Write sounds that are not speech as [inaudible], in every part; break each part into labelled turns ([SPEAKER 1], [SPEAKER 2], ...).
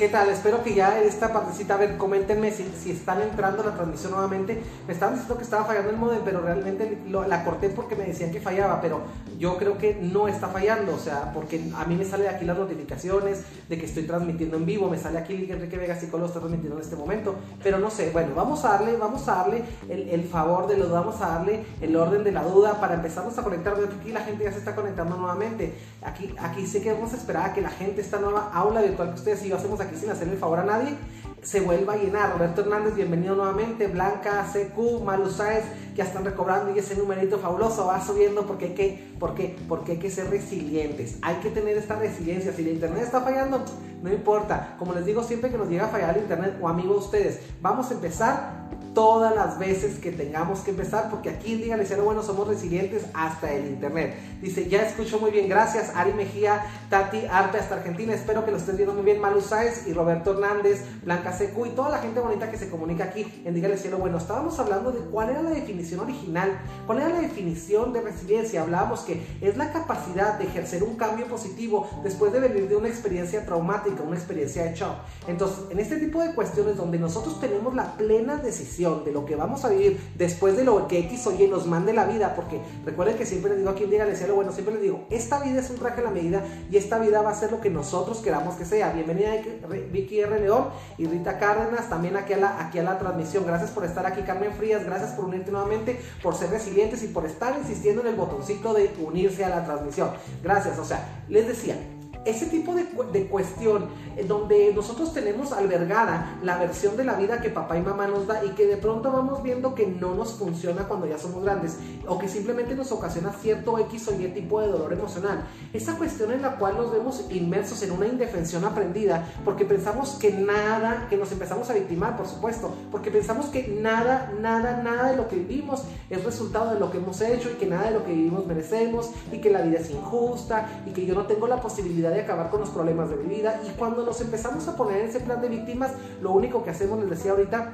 [SPEAKER 1] ¿Qué tal? Espero que ya esta partecita, a ver, coméntenme si, si están entrando la transmisión nuevamente. Me estaban diciendo que estaba fallando el modem, pero realmente la corté porque me decían que fallaba, pero yo creo que no está fallando, o sea, porque a mí me sale aquí las notificaciones de que estoy transmitiendo en vivo, me sale aquí Enrique Vega Psicólogo está transmitiendo en este momento, pero no sé, bueno, vamos a darle, vamos a darle el, favor de lo, vamos a darle el orden de la duda para empezarnos a conectar, veo aquí la gente ya se está conectando nuevamente, aquí, aquí sé que vamos a esperar a que la gente, esta nueva aula virtual que ustedes y yo hacemos aquí sin hacerle el favor a nadie, se vuelva a llenar. Roberto Hernández, bienvenido nuevamente. Blanca, CQ, Malu Sáez, ya están recobrando y ese numerito fabuloso va subiendo porque hay que, porque, porque hay que ser resilientes. Hay que tener esta resiliencia. Si el internet está fallando, no importa. Como les digo siempre que nos llega a fallar el internet o amigos ustedes, vamos a empezar todas las veces que tengamos que empezar, porque aquí en Dígale Cielo Bueno somos resilientes hasta el internet. Dice, ya escucho muy bien, gracias Ari Mejía, Tati Arte hasta Argentina, espero que lo estés viendo muy bien, Malu Sáez y Roberto Hernández, Blanca Secu y toda la gente bonita que se comunica aquí en Dígale Cielo Bueno. Estábamos hablando de cuál era la definición original, cuál era la definición de resiliencia. Hablábamos que es la capacidad de ejercer un cambio positivo después de venir de una experiencia traumática, una experiencia de shock. Entonces, en este tipo de cuestiones donde nosotros tenemos la plena decisión, de lo que vamos a vivir después de lo que X o Y nos mande la vida, porque recuerden que siempre les digo aquí en Dígale Cielo, bueno, siempre les digo, esta vida es un traje a la medida y esta vida va a ser lo que nosotros queramos que sea. Bienvenida Vicky R. León y Rita Cárdenas, también aquí a la, aquí a la transmisión. Gracias por estar aquí, Carmen Frías, gracias por unirte nuevamente, por ser resilientes y por estar insistiendo en el botoncito de unirse a la transmisión. Gracias, o sea, les decía, ese tipo de, de cuestión en donde nosotros tenemos albergada la versión de la vida que papá y mamá nos da y que de pronto vamos viendo que no nos funciona cuando ya somos grandes o que simplemente nos ocasiona cierto X o Y tipo de dolor emocional. Esa cuestión en la cual nos vemos inmersos en una indefensión aprendida porque pensamos que nada, que nos empezamos a victimar, por supuesto, porque pensamos que nada, nada, nada de lo que vivimos es resultado de lo que hemos hecho y que nada de lo que vivimos merecemos y que la vida es injusta y que yo no tengo la posibilidad de acabar con los problemas de mi vida. Y cuando nos empezamos a poner en ese plan de víctimas, lo único que hacemos, les decía ahorita,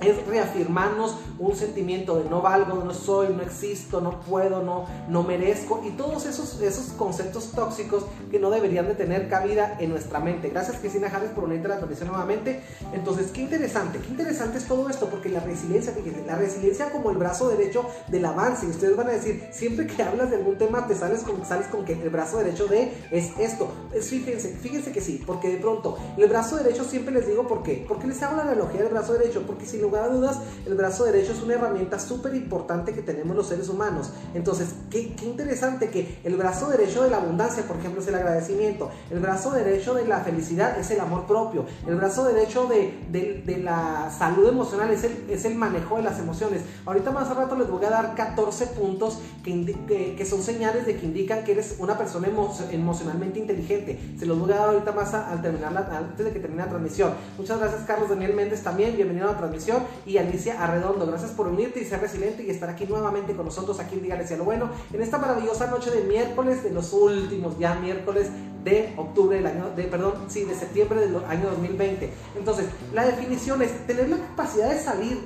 [SPEAKER 1] es reafirmarnos un sentimiento de no valgo, no soy, no existo, no puedo, no, no merezco y todos esos, esos conceptos tóxicos que no deberían de tener cabida en nuestra mente. Gracias Cristina Jares por unirte a la transmisión nuevamente. Entonces, qué interesante, qué interesante es todo esto porque la resiliencia, fíjense, la resiliencia como el brazo derecho del avance. Y ustedes van a decir, siempre que hablas de algún tema te sales con, sales con que el brazo derecho de es esto. Es, fíjense, fíjense que sí, porque de pronto el brazo derecho siempre les digo por qué. Porque les hago la analogía del brazo derecho, porque si lugar a dudas, el brazo derecho es una herramienta súper importante que tenemos los seres humanos. Entonces, qué, interesante que el brazo derecho de la abundancia, por ejemplo, es el agradecimiento. El brazo derecho de la felicidad es el amor propio. El brazo derecho de, la salud emocional es el, es el manejo de las emociones. Ahorita más a rato les voy a dar 14 puntos que, que, son señales de que indican que eres una persona emo emocionalmente inteligente. Se los voy a dar ahorita más al terminar antes de que termine la transmisión. Muchas gracias Carlos Daniel Méndez también. Bienvenido a la transmisión y Alicia Arredondo. Gracias por unirte y ser resiliente y estar aquí nuevamente con nosotros aquí en Dígale a lo bueno en esta maravillosa noche de miércoles de los últimos ya miércoles de octubre del año, de, perdón, sí, de septiembre del año 2020. Entonces, la definición es tener la capacidad de salir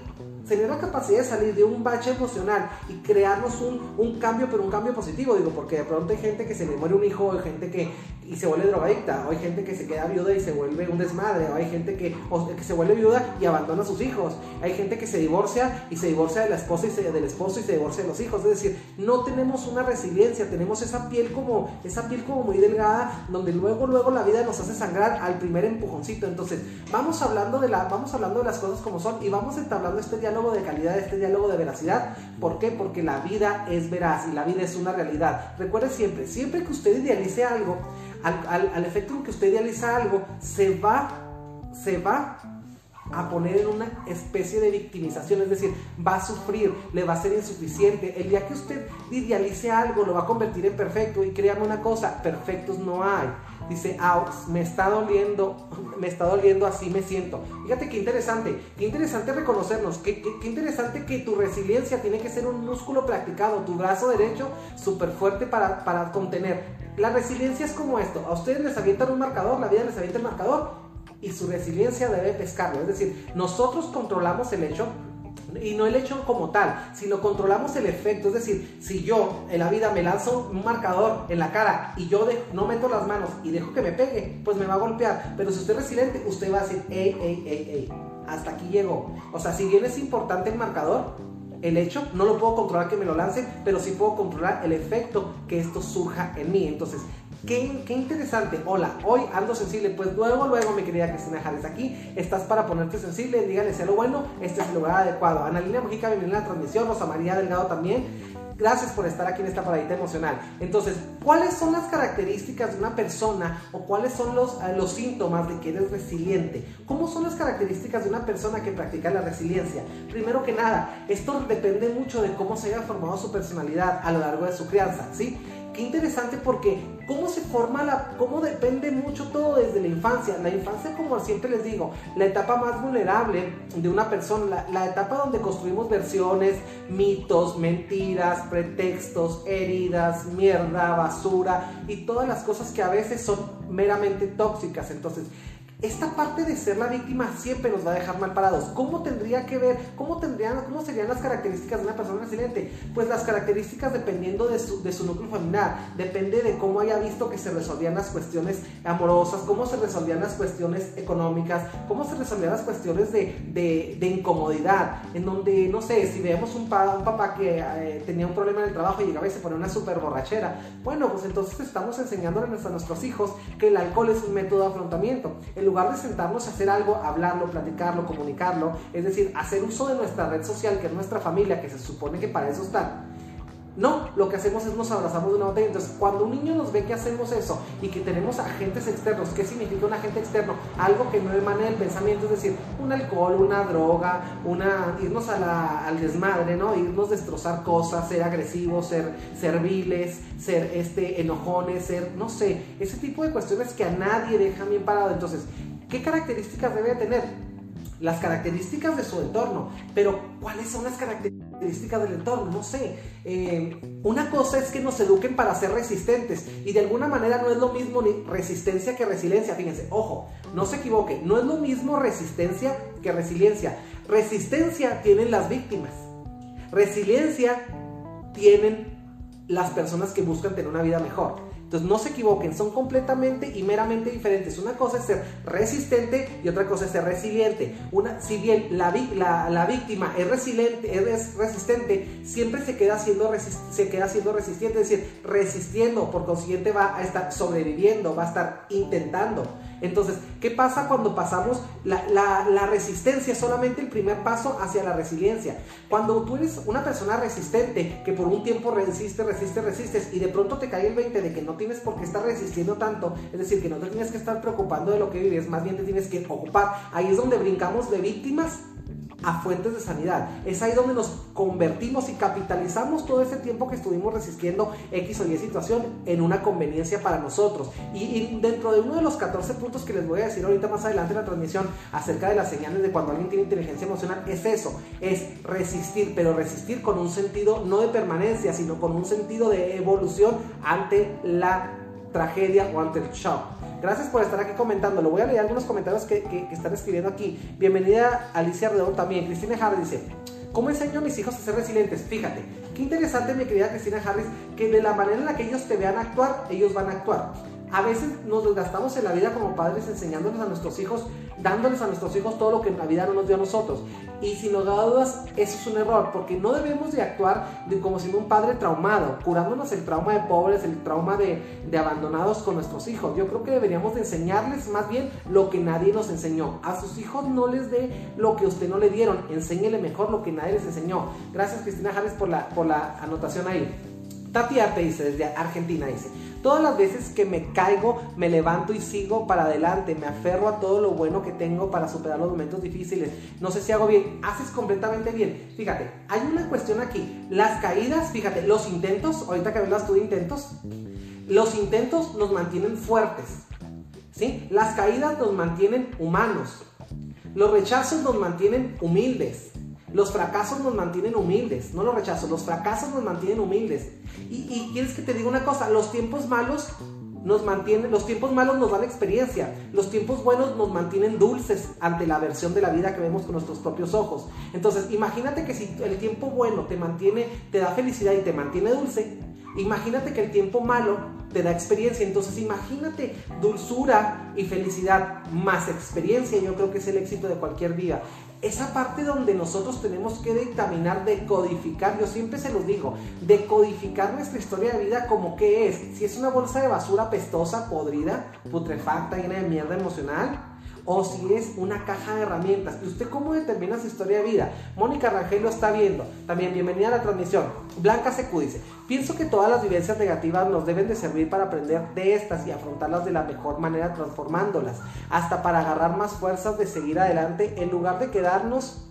[SPEAKER 1] tener la capacidad de salir de un bache emocional y crearnos un, un, cambio, pero un cambio positivo, digo, porque de pronto hay gente que se le muere un hijo, hay gente que y se vuelve drogadicta, o hay gente que se queda viuda y se vuelve un desmadre, o hay gente que, que se vuelve viuda y abandona a sus hijos, hay gente que se divorcia y se divorcia de la esposa y se, del esposo y se divorcia de los hijos, es decir, no tenemos una resiliencia, tenemos esa piel como, esa piel como muy delgada, donde luego, luego la vida nos hace sangrar al primer empujoncito, entonces vamos hablando de, la, vamos hablando de las cosas como son y vamos entablando este diálogo de calidad, este diálogo de veracidad, ¿por qué? Porque la vida es veraz y la vida es una realidad, recuerde siempre, siempre que usted idealice algo, al, al, efecto en que usted idealiza algo, se va, se va a poner en una especie de victimización, es decir, va a sufrir, le va a ser insuficiente. El día que usted idealice algo, lo va a convertir en perfecto y créame una cosa, perfectos no hay. Dice, ah, me está doliendo, me está doliendo, así me siento. Fíjate qué interesante, qué interesante reconocernos, qué interesante que tu resiliencia tiene que ser un músculo practicado, tu brazo derecho súper fuerte para, para contener. La resiliencia es como esto, a ustedes les avientan un marcador, la vida les avienta el marcador y su resiliencia debe pescarlo. Es decir, nosotros controlamos el hecho Y no el hecho como tal, sino controlamos el efecto. Es decir, si yo en la vida me lanzo un marcador en la cara y yo no meto las manos y dejo que me pegue, pues me va a golpear. Pero si usted es resiliente, usted va a decir, ey, ey, ey, ey, hasta aquí llegó. O sea, si bien es importante el marcador, el hecho, no lo puedo controlar que me lo lancen, pero sí puedo controlar el efecto que esto surja en mí. Entonces, Qué, interesante. Hola, hoy ando sensible. Pues luego, luego, mi querida Cristina Jales, aquí estás para ponerte sensible. Dígale sea lo bueno, este es el lugar adecuado. Ana Lina Mujica, bienvenida a la transmisión. Rosa María Delgado también. Gracias por estar aquí en esta paradita emocional. Entonces, ¿cuáles son las características de una persona o cuáles son los, eh, los síntomas de que eres resiliente? ¿Cómo son las características de una persona que practica la resiliencia? Primero que nada, esto depende mucho de cómo se haya formado su personalidad a lo largo de su crianza, ¿sí? Qué interesante porque cómo se forma la, cómo depende mucho todo desde la infancia. La infancia, como siempre les digo, la etapa más vulnerable de una persona, la, etapa donde construimos versiones, mitos, mentiras, pretextos, heridas, mierda, basura y todas las cosas que a veces son meramente tóxicas. Entonces, esta parte de ser la víctima siempre nos va a dejar mal parados. ¿Cómo tendría que ver, cómo, tendrían, cómo serían las características de una persona resiliente? Pues las características dependiendo de su, de su núcleo familiar, depende de cómo haya visto que se resolvían las cuestiones amorosas, cómo se resolvían las cuestiones económicas, cómo se resolvían las cuestiones de, de, incomodidad, en donde, no sé, si vemos un, papá que eh, tenía un problema en el trabajo y llegaba y se ponía una súper borrachera, bueno, pues entonces estamos enseñándoles a nuestros hijos que el alcohol es un método de afrontamiento. Lugar de sentarnos a hacer algo, hablarlo, platicarlo, comunicarlo, es decir, hacer uso de nuestra red social, que es nuestra familia, que se supone que para eso está, no, lo que hacemos es nos abrazamos de una botella. Entonces, cuando un niño nos ve que hacemos eso y que tenemos agentes externos, ¿qué significa un agente externo? Algo que no emana del pensamiento, es decir, un alcohol, una droga, una, irnos al desmadre, ¿no? Irnos destrozar cosas, ser agresivos, ser serviles, ser este, enojones, ser, no sé, ese tipo de cuestiones que a nadie dejan bien parado. Entonces, ¿Qué características debe tener? Las características de su entorno. Pero, ¿cuáles son las características del entorno? No sé. Eh, una cosa es que nos eduquen para ser resistentes. Y de alguna manera no es lo mismo ni resistencia que resiliencia. Fíjense, ojo, no se equivoque. No es lo mismo resistencia que resiliencia. Resistencia tienen las víctimas. Resiliencia tienen las personas que buscan tener una vida mejor. Entonces no se equivoquen, son completamente y meramente diferentes. Una cosa es ser resistente y otra cosa es ser resiliente. Una, si bien la, la, víctima es resiliente, es resistente, siempre se queda, siendo se queda siendo resistente, es decir, resistiendo, por consiguiente va a estar sobreviviendo, va a estar intentando. Entonces, ¿qué pasa cuando pasamos la, la, resistencia? solamente el primer paso hacia la resiliencia. Cuando tú eres una persona resistente, que por un tiempo resiste, resiste, resistes, y de pronto te cae el 20 de que no tienes por qué estar resistiendo tanto, es decir, que no te tienes que estar preocupando de lo que vives, más bien te tienes que ocupar. Ahí es donde brincamos de víctimas a fuentes de sanidad. Es ahí donde nos convertimos y capitalizamos todo ese tiempo que estuvimos resistiendo X o Y situación en una conveniencia para nosotros. Y, dentro de uno de los 14 puntos que les voy a decir ahorita más adelante en la transmisión acerca de las señales de cuando alguien tiene inteligencia emocional, es eso, es resistir, pero resistir con un sentido no de permanencia, sino con un sentido de evolución ante la tragedia o ante el shock. Gracias por estar aquí comentando. Lo voy a leer algunos comentarios que, están escribiendo aquí. Bienvenida Alicia Redón también. Cristina Harris dice, ¿cómo enseño a mis hijos a ser resilientes? Fíjate, qué interesante mi querida Cristina Harris, que de la manera en la que ellos te vean actuar, ellos van a actuar. A veces nos desgastamos en la vida como padres enseñándoles a nuestros hijos, dándoles a nuestros hijos todo lo que en no nos dio a nosotros. Y si nos da dudas, eso es un error, porque no debemos de actuar de, como siendo un padre traumado, curándonos el trauma de pobres, el trauma de, de abandonados con nuestros hijos. Yo creo que deberíamos de enseñarles más bien lo que nadie nos enseñó. A sus hijos no les dé lo que usted no le dieron, enséñele mejor lo que nadie les enseñó. Gracias Cristina Jares por la, por la anotación ahí. Tati Arte dice, desde Argentina dice, Todas las veces que me caigo, me levanto y sigo para adelante, me aferro a todo lo bueno que tengo para superar los momentos difíciles. No sé si hago bien, haces completamente bien. Fíjate, hay una cuestión aquí. Las caídas, fíjate, los intentos, ahorita que hablas tú de intentos, los intentos nos mantienen fuertes. ¿sí? Las caídas nos mantienen humanos. Los rechazos nos mantienen humildes. Los fracasos nos mantienen humildes, no los rechazos, los fracasos nos mantienen humildes. Y, quieres que te diga una cosa, los tiempos malos nos mantiene, los tiempos malos nos dan experiencia, los tiempos buenos nos mantienen dulces ante la versión de la vida que vemos con nuestros propios ojos. Entonces, imagínate que si el tiempo bueno te mantiene, te da felicidad y te mantiene dulce, imagínate que el tiempo malo te da experiencia. Entonces, imagínate dulzura y felicidad más experiencia. Yo creo que es el éxito de cualquier vida esa parte donde nosotros tenemos que dictaminar, decodificar, yo siempre se los digo, decodificar nuestra historia de vida como que es, si es una bolsa de basura pestosa, podrida, putrefacta, llena de mierda emocional, o si es una caja de herramientas. ¿Y usted cómo determina su historia de vida? Mónica Rangel lo está viendo. También bienvenida a la transmisión. Blanca Secu dice, pienso que todas las vivencias negativas nos deben de servir para aprender de estas y afrontarlas de la mejor manera transformándolas, hasta para agarrar más fuerzas de seguir adelante en lugar de quedarnos...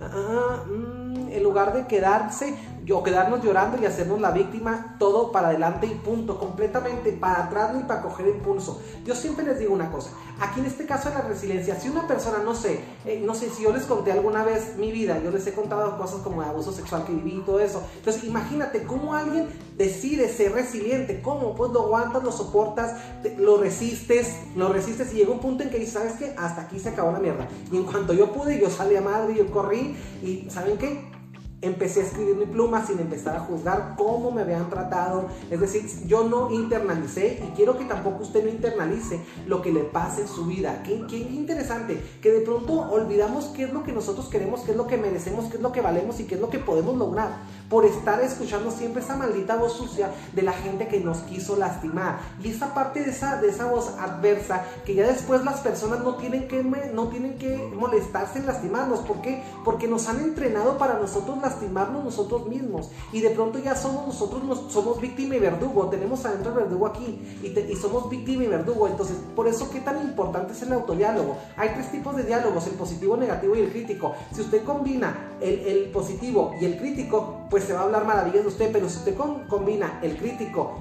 [SPEAKER 1] Ah, mm, en lugar de quedarse o quedarnos llorando y hacernos la víctima, todo para adelante y punto, completamente para atrás ni para coger impulso. Yo siempre les digo una cosa, aquí en este caso de la resiliencia, si una persona, no sé, eh, no sé si yo les conté alguna vez mi vida, yo les he contado cosas como de abuso sexual que viví y todo eso, entonces imagínate cómo alguien decide ser resiliente, cómo pues lo aguantas, lo soportas, lo resistes, lo resistes y llega un punto en que dices, ¿sabes qué? Hasta aquí se acabó la mierda. Y en cuanto yo pude, yo salí a madre, yo corrí y ¿saben qué? Empecé a escribir mi pluma sin empezar a juzgar cómo me habían tratado. Es decir, yo no internalicé y quiero que tampoco usted no internalice lo que le pase en su vida. Qué, qué, interesante que de pronto olvidamos qué es lo que nosotros queremos, qué es lo que merecemos, qué es lo que valemos y qué es lo que podemos lograr por estar escuchando siempre esa maldita voz sucia de la gente que nos quiso lastimar. Y esa parte de esa, de esa voz adversa que ya después las personas no tienen que, no tienen que molestarse en lastimarnos. ¿Por qué? Porque nos han entrenado para nosotros lastimarnos nosotros mismos. Y de pronto ya somos nosotros, somos víctima y verdugo. Tenemos adentro el verdugo aquí y, somos víctima y verdugo. Entonces, por eso, ¿qué tan importante es el autodiálogo? Hay tres tipos de diálogos, el positivo, negativo y el crítico. Si usted combina el, el positivo y el crítico, pues se va a hablar maravillas de usted. Pero si usted combina el crítico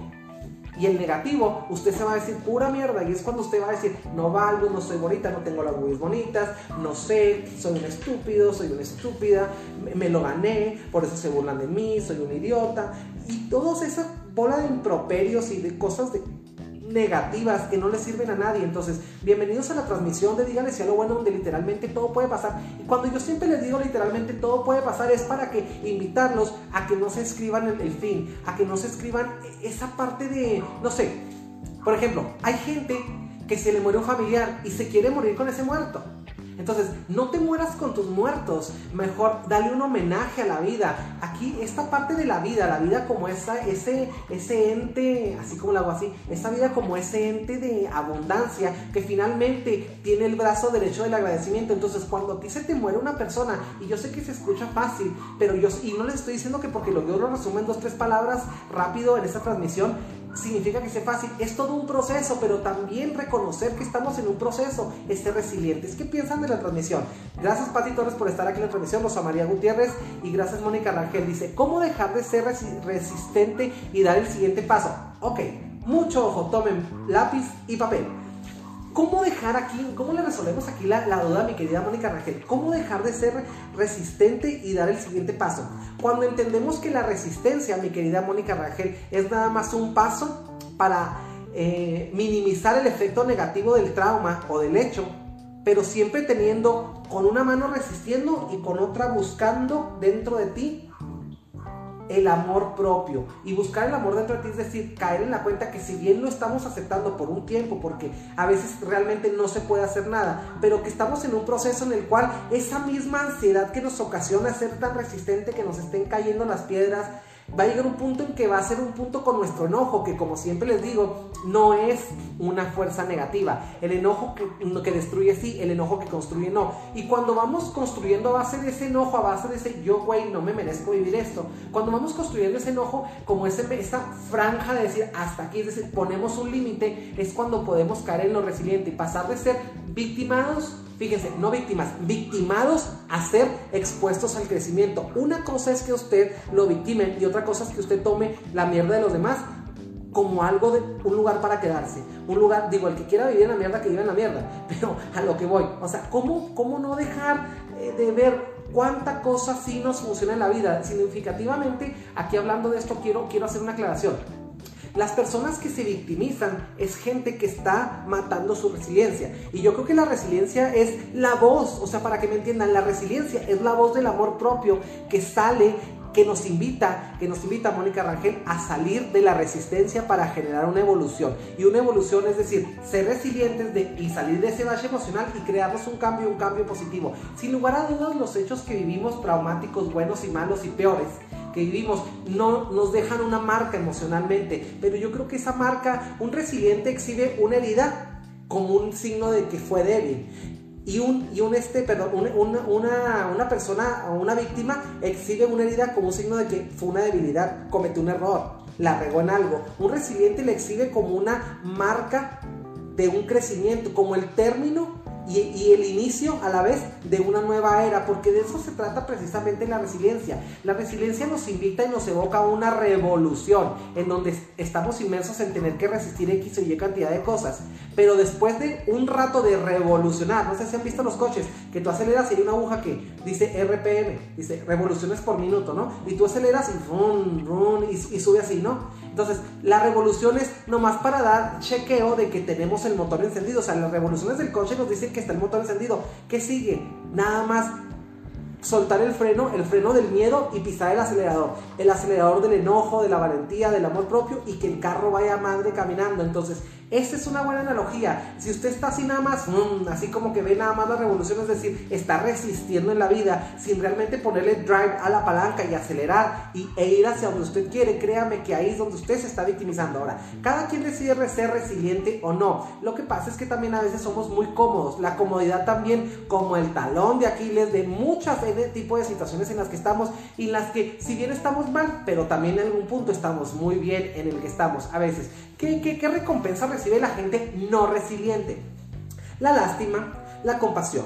[SPEAKER 1] y el negativo, usted se va a decir pura mierda. Y es cuando usted va a decir, no valgo, no soy bonita, no tengo las boobies bonitas, no sé, soy un estúpido, soy una estúpida, me, lo gané, por eso se burlan de mí, soy un idiota. Y todas esa bola de improperios y de cosas de negativas que no le sirven a nadie. Entonces, bienvenidos a la transmisión de Díganle si a lo bueno, donde literalmente todo puede pasar. Y cuando yo siempre les digo literalmente todo puede pasar, es para que invitarlos a que no se escriban el, el fin, a que no se escriban esa parte de, no sé, por ejemplo, hay gente que se le muere un familiar y se quiere morir con ese muerto. Entonces, no te mueras con tus muertos, mejor dale un homenaje a la vida. Aquí, esta parte de la vida, la vida como esa, ese, ese ente, así como lo hago así, esa vida como ese ente de abundancia que finalmente tiene el brazo derecho del agradecimiento. Entonces, cuando a ti se te muere una persona, y yo sé que se escucha fácil, pero yo, y no les estoy diciendo que porque lo yo lo resumo en dos, tres palabras rápido en esta transmisión, significa que sea fácil. Es todo un proceso, pero también reconocer que estamos en un proceso es ser resilientes. ¿Qué piensan de la transmisión? Gracias, Pati Torres, por estar aquí en la transmisión. Rosa María Gutiérrez y gracias, Mónica Rangel. Dice, ¿cómo dejar de ser resistente y dar el siguiente paso? Ok, mucho ojo, tomen lápiz y papel. ¿Cómo dejar aquí, cómo le resolvemos aquí la, duda a mi querida Mónica Rangel? ¿Cómo dejar de ser resistente y dar el siguiente paso? Cuando entendemos que la resistencia, mi querida Mónica Rangel, es nada más un paso para eh, minimizar el efecto negativo del trauma o del hecho, pero siempre teniendo con una mano resistiendo y con otra buscando dentro de ti el amor propio. Y buscar el amor dentro de ti es decir, caer en la cuenta que si bien lo estamos aceptando por un tiempo, porque a veces realmente no se puede hacer nada, pero que estamos en un proceso en el cual esa misma ansiedad que nos ocasiona ser tan resistente que nos estén cayendo las piedras, va a llegar un punto en que va a ser un punto con nuestro enojo, que como siempre les digo, no es una fuerza negativa. El enojo que, que destruye sí, el enojo que construye no. Y cuando vamos construyendo a base de ese enojo, a base de ese yo, güey, no me merezco vivir esto, cuando vamos construyendo ese enojo como ese, esa franja de decir hasta aquí, es decir, ponemos un límite, es cuando podemos caer en lo resiliente y pasar de ser victimados Fíjense, no víctimas, victimados a ser expuestos al crecimiento. Una cosa es que usted lo victime y otra cosa es que usted tome la mierda de los demás como algo de un lugar para quedarse. Un lugar, digo, el que quiera vivir en la mierda, que viva en la mierda. [laughs] Pero a lo que voy. O sea, ¿cómo, cómo no dejar eh, de ver cuánta cosa sí nos funciona en la vida? Significativamente, aquí hablando de esto, quiero, quiero hacer una aclaración Las personas que se victimizan es gente que está matando su resiliencia. Y yo creo que la resiliencia es la voz, o sea, para que me entiendan, la resiliencia es la voz del amor propio que sale que nos invita, que nos invita Mónica Rangel a salir de la resistencia para generar una evolución. Y una evolución es decir, ser resilientes de, y salir de ese valle emocional y crearnos un cambio, un cambio positivo. Sin lugar a dudas, los hechos que vivimos, traumáticos, buenos y malos y peores, que vivimos no nos dejan una marca emocionalmente, pero yo creo que esa marca, un resiliente exhibe una herida como un signo de que fue débil y un, y un este, perdón, una, una, una, persona o una víctima exhibe una herida como un signo de que fue una debilidad, cometió un error, la regó en algo. Un resiliente le exhibe como una marca de un crecimiento, como el término y, el inicio a la vez de una nueva era, porque de eso se trata precisamente la resiliencia. La resiliencia nos invita y nos evoca una revolución en donde estamos inmersos en tener que resistir X o Y cantidad de cosas, pero después de un rato de revolucionar, no sé si han visto los coches, que tú aceleras y hay una aguja que dice RPM, dice revoluciones por minuto, ¿no? Y tú aceleras y, run, run, y, y sube así, ¿no? Entonces, la revolución es nomás para dar chequeo de que tenemos el motor encendido. O sea, las revoluciones del coche nos dicen que está el motor encendido. ¿Qué sigue? Nada más soltar el freno, el freno del miedo y pisar el acelerador. El acelerador del enojo, de la valentía, del amor propio y que el carro vaya madre caminando. Entonces, esa es una buena analogía. Si usted está así nada más, mm, así como que ve nada más la revolución, es decir, está resistiendo en la vida sin realmente ponerle drive a la palanca y acelerar y, e ir hacia donde usted quiere, créame que ahí es donde usted se está victimizando. Ahora, cada quien decide ser resiliente o no. Lo que pasa es que también a veces somos muy cómodos. La comodidad también como el talón de Aquiles de muchas de tipo de situaciones en las que estamos y en las que si bien estamos mal, pero también en algún punto estamos muy bien en el que estamos. A veces, ¿qué, recompensa recibe la gente no resiliente? La lástima, la compasión,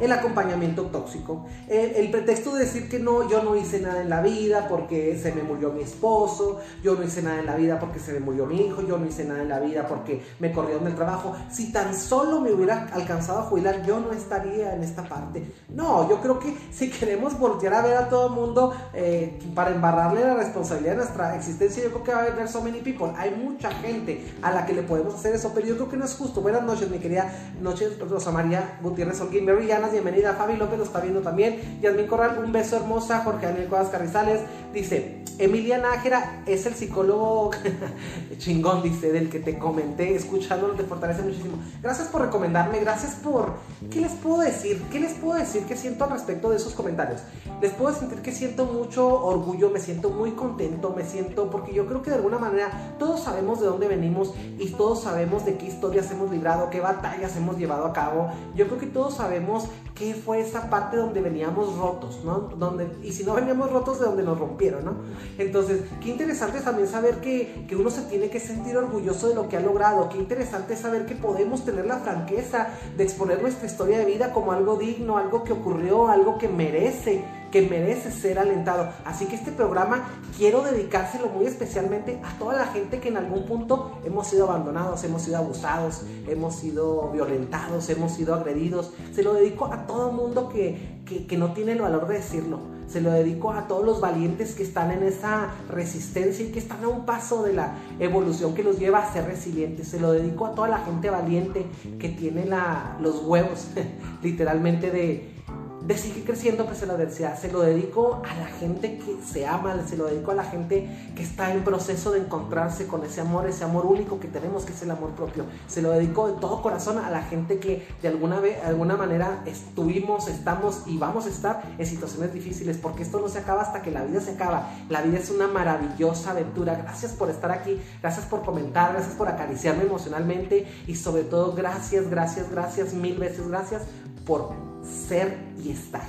[SPEAKER 1] el acompañamiento tóxico, el, pretexto de decir que no, yo no hice nada en la vida porque se me murió mi esposo, yo no hice nada en la vida porque se me murió mi hijo, yo no hice nada en la vida porque me corrieron del trabajo. Si tan solo me hubiera alcanzado a jubilar, yo no estaría en esta parte. No, yo creo que si queremos voltear a ver a todo el mundo eh, para embarrarle la responsabilidad de nuestra existencia, yo creo que va a haber so many people. Hay mucha gente a la que le podemos hacer eso, pero yo creo que no es justo. Buenas noches, mi querida noches, Rosa María Gutiérrez Holguín, Mary bienvenida. Fabi López lo está viendo también. Yasmin Corral, un beso hermosa. Jorge Daniel Cuevas Carrizales dice: Emilia Nájera es el psicólogo [laughs] chingón, dice, del que te comenté. Escuchándolo te fortalece muchísimo. Gracias por recomendarme, gracias por. ¿Qué les puedo decir? ¿Qué les puedo decir que siento al respecto de esos comentarios? Les puedo sentir que siento mucho orgullo, me siento muy contento, me siento. Porque yo creo que de alguna manera todos sabemos de dónde venimos y todos sabemos de qué historias hemos librado, qué batallas hemos llevado a cabo. Yo creo que todos sabemos qué fue esa parte donde veníamos rotos, ¿no? Donde, y si no veníamos rotos, de donde nos rompieron, ¿no? Entonces, qué interesante es también saber que, que uno se tiene que sentir orgulloso de lo que ha logrado, qué interesante es saber que podemos tener la franqueza de exponer nuestra historia de vida como algo digno, algo que ocurrió, algo que merece que merece ser alentado. Así que este programa quiero dedicárselo muy especialmente a toda la gente que en algún punto hemos sido abandonados, hemos sido abusados, hemos sido violentados, hemos sido agredidos. Se lo dedico a todo mundo que, que, no tiene el valor de decirlo. Se lo dedico a todos los valientes que están en esa resistencia y que están a un paso de la evolución que los lleva a ser resilientes. Se lo dedico a toda la gente valiente que tiene la, los huevos, [laughs] literalmente, de, de seguir creciendo pese a la adversidad. Se lo dedico a la gente que se ama, se lo dedico a la gente que está en proceso de encontrarse con ese amor, ese amor único que tenemos, que es el amor propio. Se lo dedico de todo corazón a la gente que de alguna, vez, de alguna manera estuvimos, estamos y vamos a estar en situaciones difíciles, porque esto no se acaba hasta que la vida se acaba. La vida es una maravillosa aventura. Gracias por estar aquí, gracias por comentar, gracias por acariciarme emocionalmente y sobre todo gracias, gracias, gracias, mil veces gracias por ser y estar.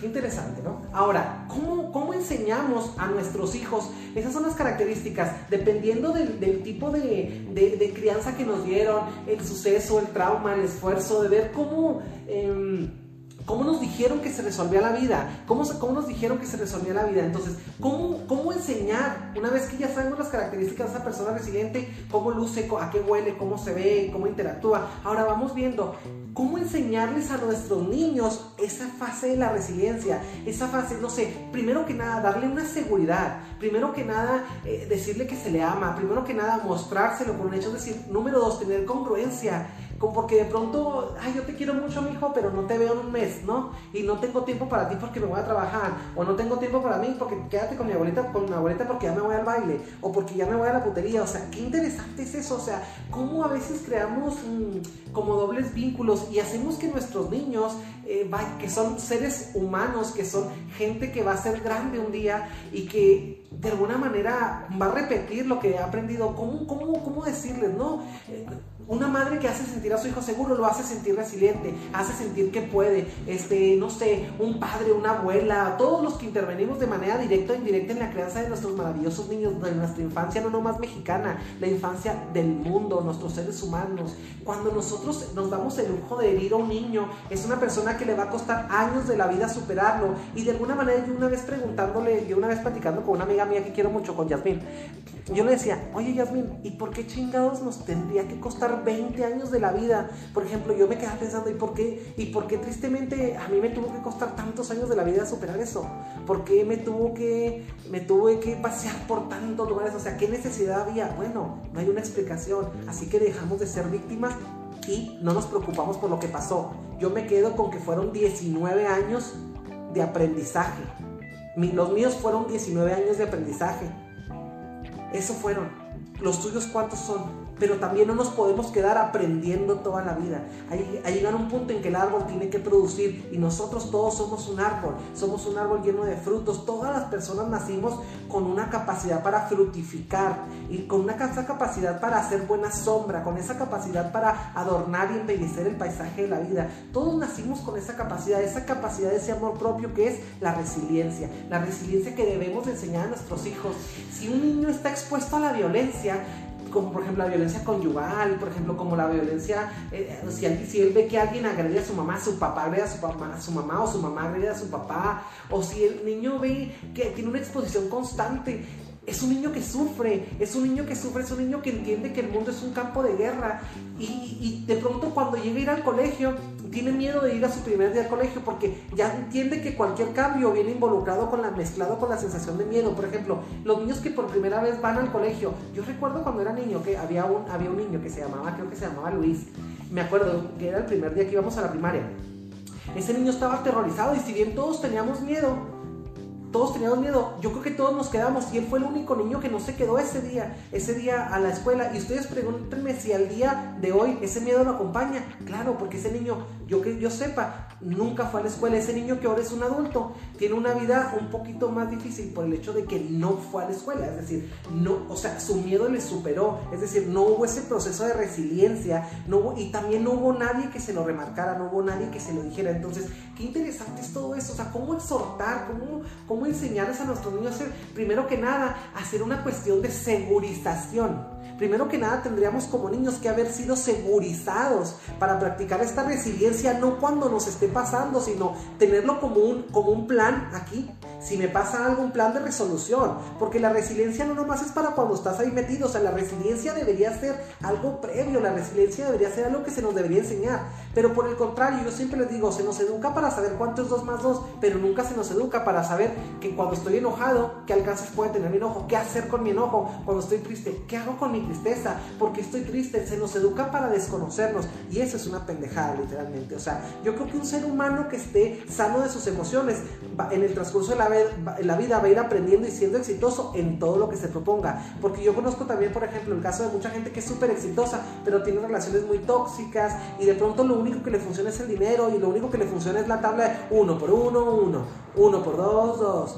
[SPEAKER 1] Qué interesante, ¿no? Ahora, ¿cómo, ¿cómo, enseñamos a nuestros hijos? Esas son las características, dependiendo del, tipo de, crianza que nos dieron, el suceso, el trauma, el esfuerzo, de ver cómo... Em, ¿Cómo nos dijeron que se resolvía la vida? ¿Cómo, ¿Cómo, nos dijeron que se resolvía la vida? Entonces, ¿cómo, ¿cómo enseñar? Una vez que ya sabemos las características de esa persona resiliente, cómo luce, a qué huele, cómo se ve, cómo interactúa. Ahora vamos viendo ¿Cómo enseñarles a nuestros niños esa fase de la resiliencia? Esa fase, no sé, primero que nada, darle una seguridad. Primero que nada, eh, decirle que se le ama. Primero que nada, mostrárselo con un hecho. Es decir, número dos, tener congruencia como porque de pronto, ay, yo te quiero mucho, mi hijo, pero no te veo en un mes, ¿no? Y no tengo tiempo para ti porque me voy a trabajar, o no tengo tiempo para mí porque quédate con mi abuelita, con mi abuelita porque ya me voy al baile, o porque ya me voy a la putería, o sea, qué interesante es eso, o sea, cómo a veces creamos mm, como dobles vínculos y hacemos que nuestros niños, eh, que son seres humanos, que son gente que va a ser grande un día y que de alguna manera va a repetir lo que ha aprendido, ¿cómo, cómo, cómo decirles, no? Una madre que hace sentir a su hijo seguro lo hace sentir resiliente, hace sentir que puede. Este, no sé, un padre, una abuela, todos los que intervenimos de manera directa o indirecta en la crianza de nuestros maravillosos niños, de nuestra infancia no nomás mexicana, la infancia del mundo, nuestros seres humanos. Cuando nosotros nos damos el lujo de herir a un niño, es una persona que le va a costar años de la vida superarlo. Y de alguna manera yo una vez preguntándole, yo una vez platicando con una amiga mía que quiero mucho, con Yasmín, yo le decía, oye Yasmín, ¿y por qué chingados nos tendría que costar 20 años de la vida? Por ejemplo, yo me quedaba pensando, ¿y por qué? ¿Y por qué tristemente a mí me tuvo que costar tantos años de la vida superar eso? ¿Por qué me tuvo que, me tuve que pasear por tantos lugares? O sea, ¿qué necesidad había? Bueno, no hay una explicación. Así que dejamos de ser víctimas y no nos preocupamos por lo que pasó. Yo me quedo con que fueron 19 años de aprendizaje. Los míos fueron 19 años de aprendizaje eso fueron. ¿Los tuyos cuántos son? Pero también no nos podemos quedar aprendiendo toda la vida. Hay, hay llegar un punto en que el árbol tiene que producir y nosotros todos somos un árbol, somos un árbol lleno de frutos. Todas las personas nacimos con una capacidad para frutificar y con una capacidad para hacer buena sombra, con esa capacidad para adornar y embellecer el paisaje de la vida. Todos nacimos con esa capacidad, esa capacidad de ese amor propio que es la resiliencia, la resiliencia que debemos enseñar a nuestros hijos. Si un niño está expuesto a la violencia, como por ejemplo la violencia conyugal, por ejemplo como la violencia, eh, si, si, él ve que alguien agrede a su mamá, su papá agrede a su, mamá, a su mamá o su mamá agrede a su papá, o si el niño ve que tiene una exposición constante, es un niño que sufre, es un niño que sufre, es un niño que entiende que el mundo es un campo de guerra y, y de pronto cuando llega a ir al colegio tiene miedo de ir a su primer día al colegio porque ya entiende que cualquier cambio viene involucrado con la mezclado con la sensación de miedo. Por ejemplo, los niños que por primera vez van al colegio. Yo recuerdo cuando era niño que había un, había un niño que se llamaba, creo que se llamaba Luis. Me acuerdo que era el primer día que íbamos a la primaria. Ese niño estaba aterrorizado y si bien todos teníamos miedo, todos teníamos miedo. Yo creo que todos nos quedamos y él fue el único niño que no se quedó ese día, ese día a la escuela. Y ustedes pregúntenme si al día de hoy ese miedo lo acompaña. Claro, porque ese niño, yo que yo sepa, nunca fue a la escuela. Ese niño que ahora es un adulto tiene una vida un poquito más difícil por el hecho de que no fue a la escuela. Es decir, no, o sea, su miedo le superó. Es decir, no hubo ese proceso de resiliencia, no y también no hubo nadie que se lo remarcara, no hubo nadie que se lo dijera. Entonces, qué interesante es todo eso. O sea, cómo exhortar, cómo, cómo enseñarles a nuestros niños, primero que nada, hacer una cuestión de segurización. Primero que nada tendríamos como niños que haber sido segurizados para practicar esta resiliencia, no cuando nos esté pasando, sino tenerlo como un, como un plan aquí. Si me pasa algo, un plan de resolución. Porque la resiliencia no nomás es para cuando estás ahí metido. O sea, la resiliencia debería ser algo previo. La resiliencia debería ser algo que se nos debería enseñar. Pero por el contrario, yo siempre les digo, se nos educa para saber cuánto es 2 más 2, pero nunca se nos educa para saber que cuando estoy enojado, qué alcances puede tener mi enojo, qué hacer con mi enojo, cuando estoy triste, qué hago con mi tristeza, porque estoy triste, se nos educa para desconocernos y eso es una pendejada literalmente. O sea, yo creo que un ser humano que esté sano de sus emociones en el transcurso de la, vida va a ir aprendiendo y siendo exitoso en todo lo que se proponga. Porque yo conozco también, por ejemplo, el caso de mucha gente que es súper exitosa, pero tiene relaciones muy tóxicas y de pronto lo único que le funciona es el dinero y lo único que le funciona es la tabla de uno por uno, uno, uno por dos, dos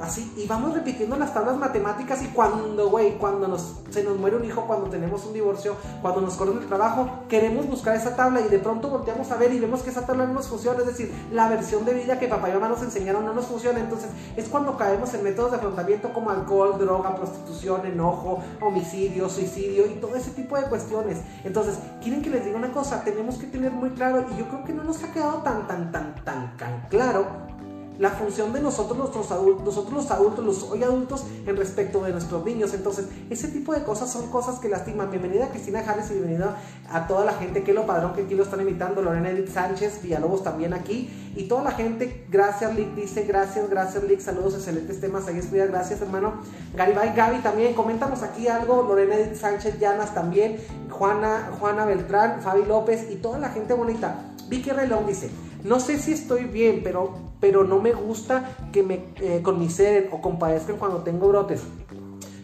[SPEAKER 1] así, y vamos repitiendo las tablas matemáticas y cuando, güey, cuando nos, se nos muere un hijo, cuando tenemos un divorcio, cuando nos corren el trabajo, queremos buscar esa tabla y de pronto volteamos a ver y vemos que esa tabla no nos funciona, es decir, la versión de vida que papá y mamá nos enseñaron no nos funciona, entonces es cuando caemos en métodos de afrontamiento como alcohol, droga, prostitución, enojo, homicidio, suicidio y todo ese tipo de cuestiones. Entonces, quieren que les diga una cosa, tenemos que tener muy claro, y yo creo que no nos ha quedado tan, tan, tan, tan, tan claro la función de nosotros, nuestros adultos, nosotros los adultos, los hoy adultos, en respecto de nuestros niños. Entonces, ese tipo de cosas son cosas que lastiman. Bienvenida Cristina Harris y bienvenida a toda la gente que lo padrón que aquí lo están invitando, Lorena Edith Sánchez, Villalobos también aquí, y toda la gente, gracias Lick, dice, gracias, gracias Lick, saludos, excelentes temas, ahí estudia, gracias hermano. Garibay, Gaby también, coméntanos aquí algo, Lorena Edith Sánchez, Llanas también, Juana, Juana Beltrán, Fabi López y toda la gente bonita. Vicky Relón dice, no sé si estoy bien, pero, pero no me gusta que me eh, conmiseren o compadezcan cuando tengo brotes.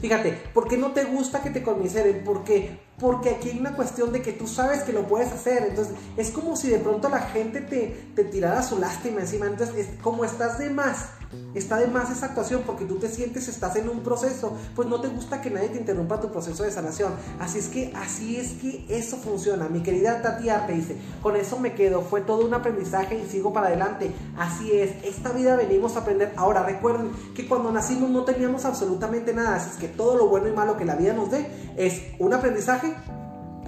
[SPEAKER 1] Fíjate, ¿por qué no te gusta que te conmiseren? Porque porque aquí hay una cuestión de que tú sabes que lo puedes hacer. Entonces, es como si de pronto la gente te, te tirara su lástima encima. Entonces, es, como estás de más, está de más esa actuación porque tú te sientes, estás en un proceso, pues no te gusta que nadie te interrumpa tu proceso de sanación. Así es que, así es que eso funciona. Mi querida Tati Arte dice, con eso me quedo, fue todo un aprendizaje y sigo para adelante. Así es, esta vida venimos a aprender. Ahora, recuerden que cuando nacimos no teníamos absolutamente nada. Así es que todo lo bueno y malo que la vida nos dé es un aprendizaje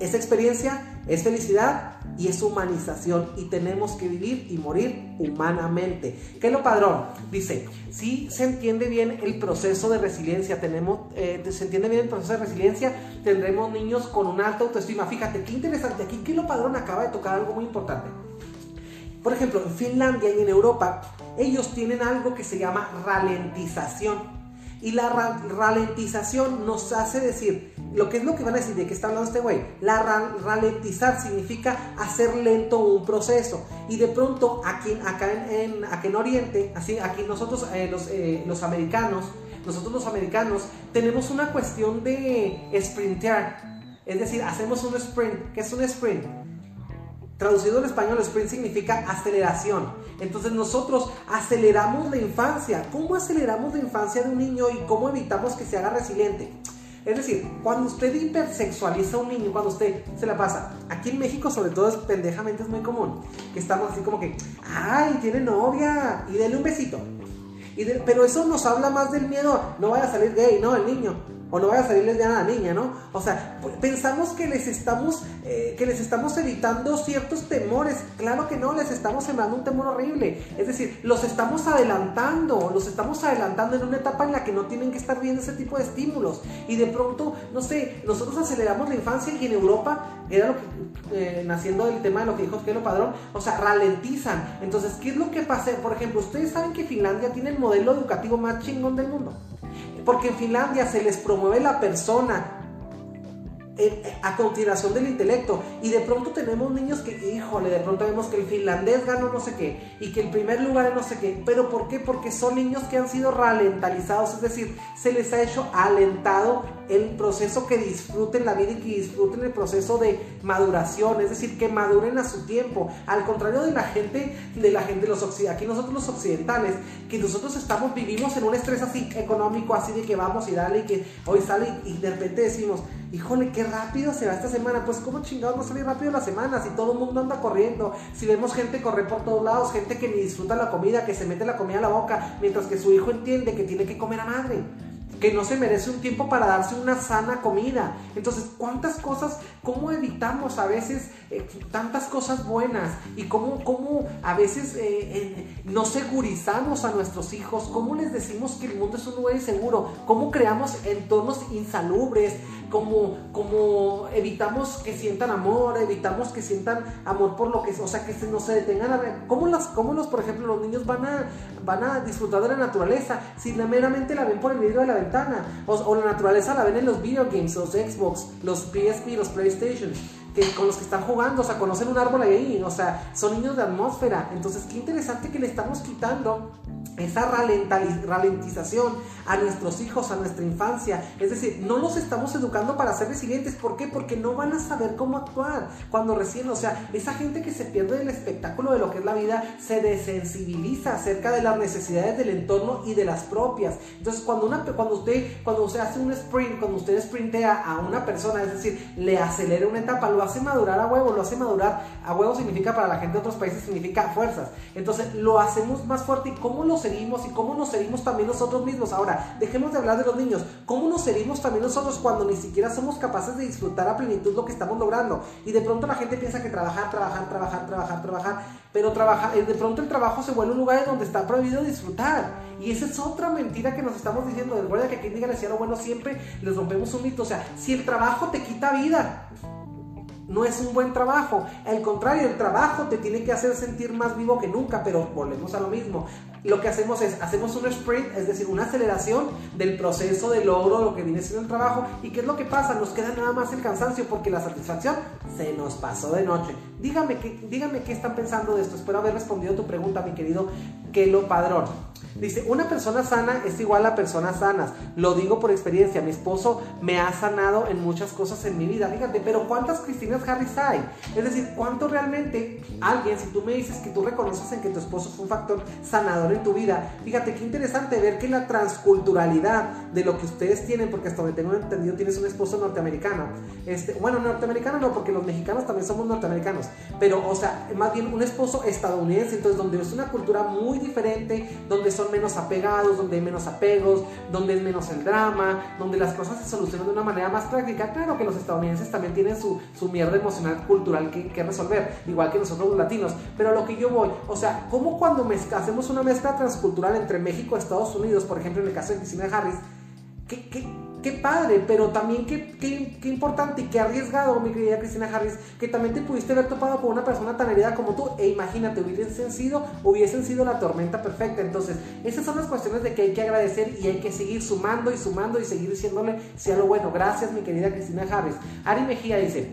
[SPEAKER 1] es experiencia, es felicidad y es humanización y tenemos que vivir y morir humanamente. ¿Qué es lo padrón? Dice, si se entiende bien el proceso de resiliencia, tenemos, eh, se entiende bien el proceso de resiliencia, tendremos niños con una alta autoestima. Fíjate, qué interesante, aquí que lo padrón acaba de tocar algo muy importante. Por ejemplo, en Finlandia y en Europa, ellos tienen algo que se llama ralentización. Y la ralentización nos hace decir, lo que es lo que van a decir, de qué está hablando este güey. La ralentizar significa hacer lento un proceso. Y de pronto, aquí, acá en, en Oriente, así, aquí nosotros, eh, los, eh, los americanos, nosotros los americanos, tenemos una cuestión de sprintear. Es decir, hacemos un sprint. ¿Qué es un sprint? Traducido al español, sprint significa aceleración. Entonces nosotros aceleramos la infancia. ¿Cómo aceleramos la infancia de un niño y cómo evitamos que se haga resiliente? Es decir, cuando usted hipersexualiza a un niño, cuando usted se la pasa, aquí en México sobre todo es pendejamente es muy común, que estamos así como que, ay, tiene novia, y dele un besito. Y pero eso nos habla más del miedo, no vaya a salir gay, no, el niño o no vaya a salirles ya a la niña, ¿no? O sea, pensamos que les estamos, eh, que les estamos evitando ciertos temores. Claro que no, les estamos sembrando un temor horrible. Es decir, los estamos adelantando, los estamos adelantando en una etapa en la que no tienen que estar viendo ese tipo de estímulos. Y de pronto, no sé, nosotros aceleramos la infancia y en Europa, era lo que, eh, naciendo del tema de lo que dijo Kelo Padrón, o sea, ralentizan. Entonces, ¿qué es lo que pasa? Por ejemplo, ustedes saben que Finlandia tiene el modelo educativo más chingón del mundo. Porque en Finlandia se les promueve la persona a continuación del intelecto. Y de pronto tenemos niños que, híjole, de pronto vemos que el finlandés ganó no sé qué y que el primer lugar es no sé qué. ¿Pero por qué? Porque son niños que han sido ralentalizados, es decir, se les ha hecho alentado el proceso que disfruten la vida y que disfruten el proceso de maduración, es decir, que maduren a su tiempo. Al contrario de la gente, de la gente, los aquí nosotros los occidentales, que nosotros estamos, vivimos en un estrés así económico, así de que vamos y dale y que hoy sale y de repente decimos, híjole, qué rápido se va esta semana. Pues, ¿cómo chingados no sale rápido la semana? Si todo el mundo anda corriendo, si vemos gente correr por todos lados, gente que ni disfruta la comida, que se mete la comida a la boca, mientras que su hijo entiende que tiene que comer a madre que no se merece un tiempo para darse una sana comida. Entonces, ¿cuántas cosas, cómo evitamos a veces eh, tantas cosas buenas? Y cómo, cómo a veces eh, no segurizamos a nuestros hijos, cómo les decimos que el mundo es un lugar inseguro, cómo creamos entornos insalubres, como, como evitamos que sientan amor, evitamos que sientan amor por lo que, o sea, que no se detengan a ver, ¿cómo, las, cómo los, por ejemplo, los niños van a, van a disfrutar de la naturaleza si meramente la ven por el vidrio de la ventana? O, la naturaleza la ven en los video games, los Xbox, los PSP, los PlayStation. Que, con los que están jugando, o sea, conocen un árbol ahí, o sea, son niños de atmósfera. Entonces, qué interesante que le estamos quitando esa ralentización a nuestros hijos, a nuestra infancia. Es decir, no los estamos educando para ser resilientes. ¿Por qué? Porque no van a saber cómo actuar cuando recién, o sea, esa gente que se pierde del espectáculo de lo que es la vida se desensibiliza acerca de las necesidades del entorno y de las propias. Entonces, cuando, una, cuando, usted, cuando usted hace un sprint, cuando usted sprintea a una persona, es decir, le acelera una etapa, lo hace madurar a huevo, lo hace madurar a huevo significa para la gente de otros países significa fuerzas. Entonces, lo hacemos más fuerte y cómo nos herimos y cómo nos herimos también nosotros mismos. Ahora, dejemos de hablar de los niños. ¿Cómo nos herimos también nosotros cuando ni siquiera somos capaces de disfrutar a plenitud lo que estamos logrando? Y de pronto la gente piensa que trabajar, trabajar, trabajar, trabajar, trabajar, pero trabaja, eh, de pronto el trabajo se vuelve un lugar donde está prohibido disfrutar. Y esa es otra mentira que nos estamos diciendo. Recuerda que quien diga decía lo bueno siempre les rompemos un mito. O sea, si el trabajo te quita vida, no es un buen trabajo. Al contrario, el trabajo te tiene que hacer sentir más vivo que nunca, pero volvemos a lo mismo. Lo que hacemos es, hacemos un sprint, es decir, una aceleración del proceso de logro, lo que viene siendo el trabajo. ¿Y qué es lo que pasa? Nos queda nada más el cansancio porque la satisfacción se nos pasó de noche. Dígame qué, dígame qué están pensando de esto. Espero haber respondido tu pregunta, mi querido Kelo Padrón. Dice, una persona sana es igual a personas sanas. Lo digo por experiencia. Mi esposo me ha sanado en muchas cosas en mi vida. Fíjate, pero ¿cuántas Cristinas Harris hay? Es decir, ¿cuánto realmente alguien, si tú me dices que tú reconoces en que tu esposo fue un factor sanador en tu vida, fíjate qué interesante ver que la transculturalidad de lo que ustedes tienen, porque hasta donde tengo entendido tienes un esposo norteamericano. Este, bueno, norteamericano no, porque los mexicanos también somos norteamericanos. Pero, o sea, más bien un esposo estadounidense, entonces donde es una cultura muy diferente, donde son menos apegados, donde hay menos apegos, donde es menos el drama, donde las cosas se solucionan de una manera más práctica. Claro que los estadounidenses también tienen su, su mierda emocional cultural que, que, resolver, igual que nosotros los latinos. Pero a lo que yo voy, o sea, como cuando hacemos una mezcla transcultural entre México y Estados Unidos, por ejemplo en el caso de Cristina Harris, ¿qué, qué qué padre, pero también qué, qué, importante y qué arriesgado, mi querida Cristina Harris, que también te pudiste haber topado con una persona tan herida como tú. E imagínate, hubiesen sido, hubiesen sido la tormenta perfecta. Entonces, esas son las cuestiones de que hay que agradecer y hay que seguir sumando y sumando y seguir diciéndole sea lo bueno. Gracias, mi querida Cristina Harris. Ari Mejía dice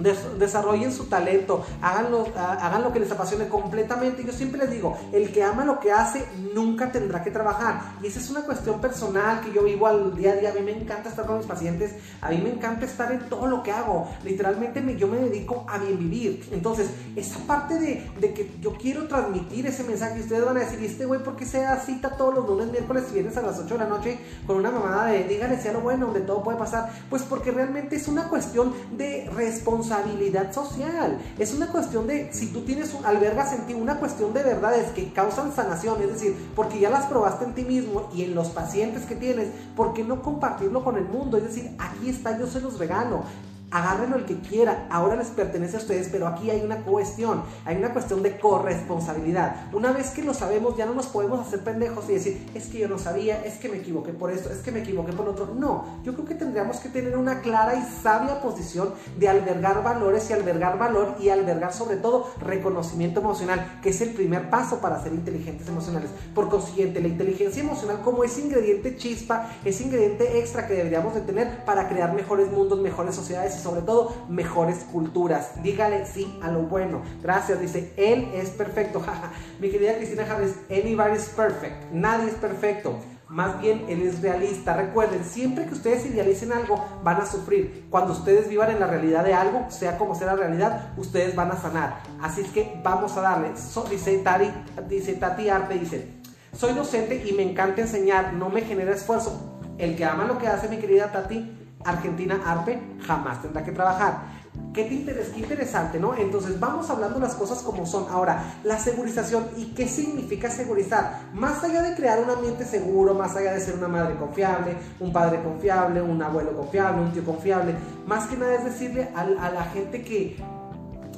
[SPEAKER 1] desarrollen su talento, hagan lo, hagan lo que les apasione completamente. Yo siempre les digo, el que ama lo que hace nunca tendrá que trabajar. Y esa es una cuestión personal que yo vivo al día a día. A mí me encanta estar con mis pacientes, a mí me encanta estar en todo lo que hago. Literalmente me, yo me dedico a bien vivir. Entonces, esa parte de, que yo quiero transmitir ese mensaje, ustedes van a decir, ¿y este güey por qué se da cita todos los lunes, miércoles y viernes a las 8 de la noche con una mamada de dígale sea lo bueno, donde todo puede pasar? Pues porque realmente es una cuestión de responsabilidad responsabilidad social. Es una cuestión de, si tú tienes, albergas en ti una cuestión de verdades que causan sanación, es decir, porque ya las probaste en ti mismo y en los pacientes que tienes, ¿por qué no compartirlo con el mundo? Es decir, aquí está, yo se los regalo agárrenlo el que quiera, ahora les pertenece a ustedes, pero aquí hay una cuestión, hay una cuestión de corresponsabilidad. Una vez que lo sabemos, ya no nos podemos hacer pendejos y decir, es que yo no sabía, es que me equivoqué por esto, es que me equivoqué por otro. No, yo creo que tendríamos que tener una clara y sabia posición de albergar valores y albergar valor y albergar sobre todo reconocimiento emocional, que es el primer paso para ser inteligentes emocionales. Por consiguiente, la inteligencia emocional como ese ingrediente chispa, ese ingrediente extra que deberíamos de tener para crear mejores mundos, mejores sociedades sobre todo mejores culturas. Dígale sí a lo bueno. Gracias, dice, él es perfecto. [laughs] Mi querida Cristina Javes, anybody is perfect. Nadie es perfecto. Más bien, él es realista. Recuerden, siempre que ustedes idealicen algo, van a sufrir. Cuando ustedes vivan en la realidad de algo, sea como sea la realidad, ustedes van a sanar. Así es que vamos a darle. dice, Tati, dice Tati Arte, dice, soy docente y me encanta enseñar, no me genera esfuerzo. El que ama lo que hace, mi querida Tati, Argentina Arpe jamás tendrá que trabajar. ¿Qué, te interesa? qué interesante, ¿no? Entonces vamos hablando las cosas como son. Ahora, la segurización y qué significa segurizar. Más allá de crear un ambiente seguro, más allá de ser una madre confiable, un padre confiable, un abuelo confiable, un tío confiable, más que nada es decirle a, a la gente que,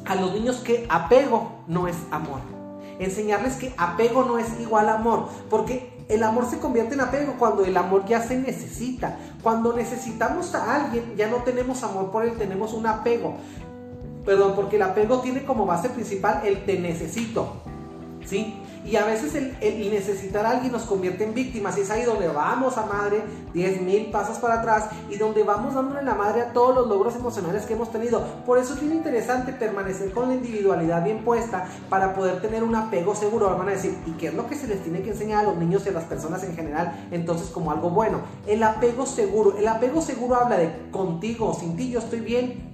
[SPEAKER 1] a los niños que apego no es amor. Enseñarles que apego no es igual amor, porque el amor se convierte en apego cuando el amor ya se necesita. Cuando necesitamos a alguien, ya no tenemos amor por él, tenemos un apego. Perdón, porque el apego tiene como base principal el te necesito. ¿Sí? Y a veces el, necesitar a alguien nos convierte en víctimas. Y es ahí donde vamos a madre, 10 mil pasos para atrás, y donde vamos dándole la madre a todos los logros emocionales que hemos tenido. Por eso es bien interesante permanecer con la individualidad bien puesta para poder tener un apego seguro. Van a decir, ¿y qué es lo que se les tiene que enseñar a los niños y a las personas en general? Entonces, como algo bueno. El apego seguro. El apego seguro habla de contigo, sin ti yo estoy bien.